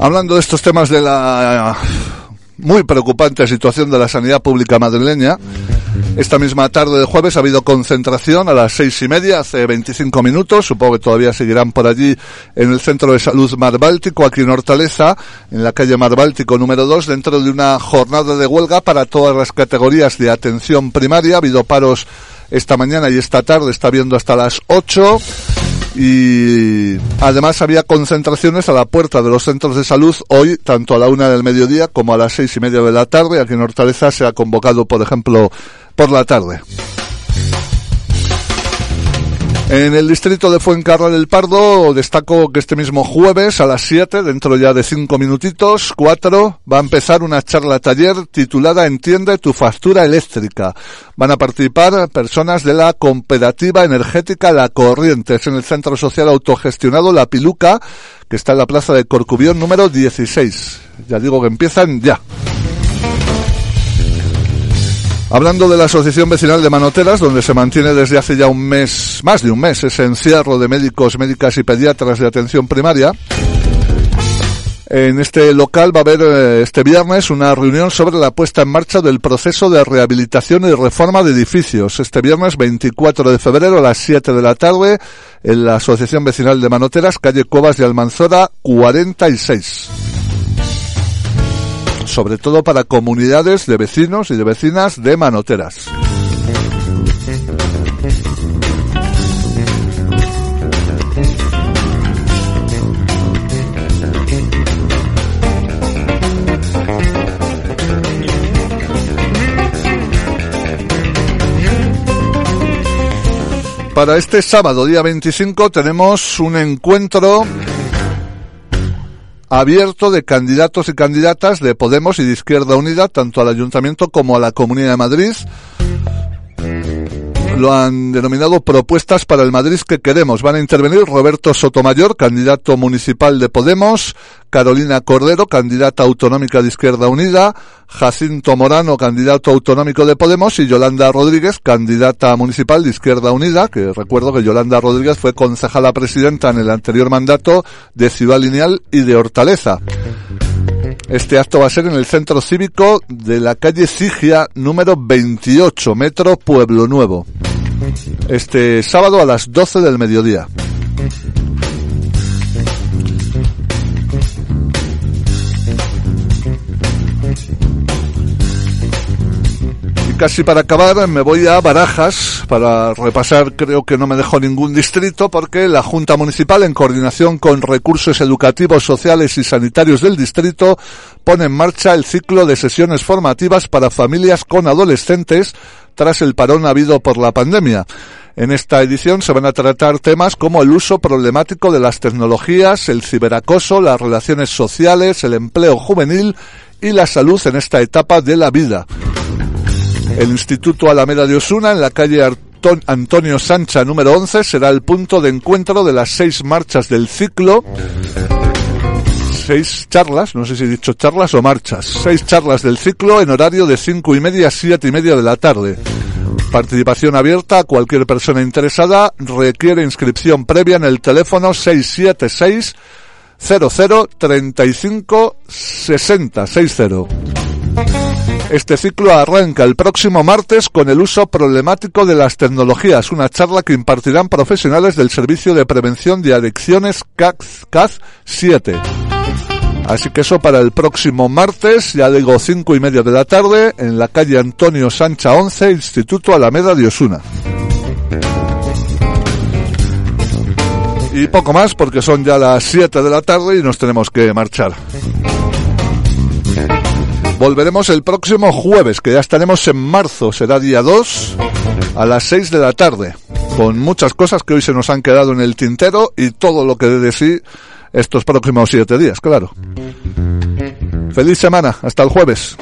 Hablando de estos temas de la muy preocupante situación de la sanidad pública madrileña. Esta misma tarde de jueves ha habido concentración a las seis y media, hace 25 minutos. Supongo que todavía seguirán por allí en el Centro de Salud Mar Báltico, aquí en Hortaleza, en la calle Mar Báltico número 2, dentro de una jornada de huelga para todas las categorías de atención primaria. Ha habido paros esta mañana y esta tarde, está viendo hasta las 8 y además había concentraciones a la puerta de los centros de salud hoy, tanto a la una del mediodía como a las seis y media de la tarde. Aquí en Hortaleza se ha convocado, por ejemplo, por la tarde. En el distrito de Fuencarral del Pardo destaco que este mismo jueves a las 7, dentro ya de 5 minutitos, 4, va a empezar una charla taller titulada Entiende tu factura eléctrica. Van a participar personas de la cooperativa energética La Corrientes en el centro social autogestionado La Piluca, que está en la plaza de Corcubión número 16. Ya digo que empiezan ya. Hablando de la Asociación Vecinal de Manoteras, donde se mantiene desde hace ya un mes, más de un mes, ese encierro de médicos, médicas y pediatras de atención primaria, en este local va a haber eh, este viernes una reunión sobre la puesta en marcha del proceso de rehabilitación y reforma de edificios. Este viernes 24 de febrero a las 7 de la tarde en la Asociación Vecinal de Manoteras, calle Cuevas de Almanzora 46 sobre todo para comunidades de vecinos y de vecinas de manoteras. Para este sábado, día 25, tenemos un encuentro abierto de candidatos y candidatas de Podemos y de Izquierda Unida, tanto al Ayuntamiento como a la Comunidad de Madrid. Lo han denominado propuestas para el Madrid que queremos. Van a intervenir Roberto Sotomayor, candidato municipal de Podemos, Carolina Cordero, candidata autonómica de Izquierda Unida, Jacinto Morano, candidato autonómico de Podemos, y Yolanda Rodríguez, candidata municipal de Izquierda Unida, que recuerdo que Yolanda Rodríguez fue concejala presidenta en el anterior mandato de Ciudad Lineal y de Hortaleza. Este acto va a ser en el centro cívico de la calle Sigia número 28, metro Pueblo Nuevo. Este sábado a las 12 del mediodía. Casi para acabar me voy a Barajas para repasar, creo que no me dejo ningún distrito porque la Junta Municipal en coordinación con recursos educativos, sociales y sanitarios del distrito pone en marcha el ciclo de sesiones formativas para familias con adolescentes tras el parón habido por la pandemia. En esta edición se van a tratar temas como el uso problemático de las tecnologías, el ciberacoso, las relaciones sociales, el empleo juvenil y la salud en esta etapa de la vida. El Instituto Alameda de Osuna, en la calle Antonio Sancha número 11, será el punto de encuentro de las seis marchas del ciclo. Seis charlas, no sé si he dicho charlas o marchas. Seis charlas del ciclo en horario de cinco y media a siete y media de la tarde. Participación abierta a cualquier persona interesada. Requiere inscripción previa en el teléfono 676 00 35 60 60. Este ciclo arranca el próximo martes con el uso problemático de las tecnologías, una charla que impartirán profesionales del Servicio de Prevención de Adicciones CAZ 7. Así que eso para el próximo martes, ya digo cinco y media de la tarde, en la calle Antonio Sancha 11, Instituto Alameda de Osuna. Y poco más porque son ya las 7 de la tarde y nos tenemos que marchar. Volveremos el próximo jueves, que ya estaremos en marzo, será día 2, a las 6 de la tarde, con muchas cosas que hoy se nos han quedado en el tintero y todo lo que de sí estos próximos 7 días, claro. Feliz semana, hasta el jueves.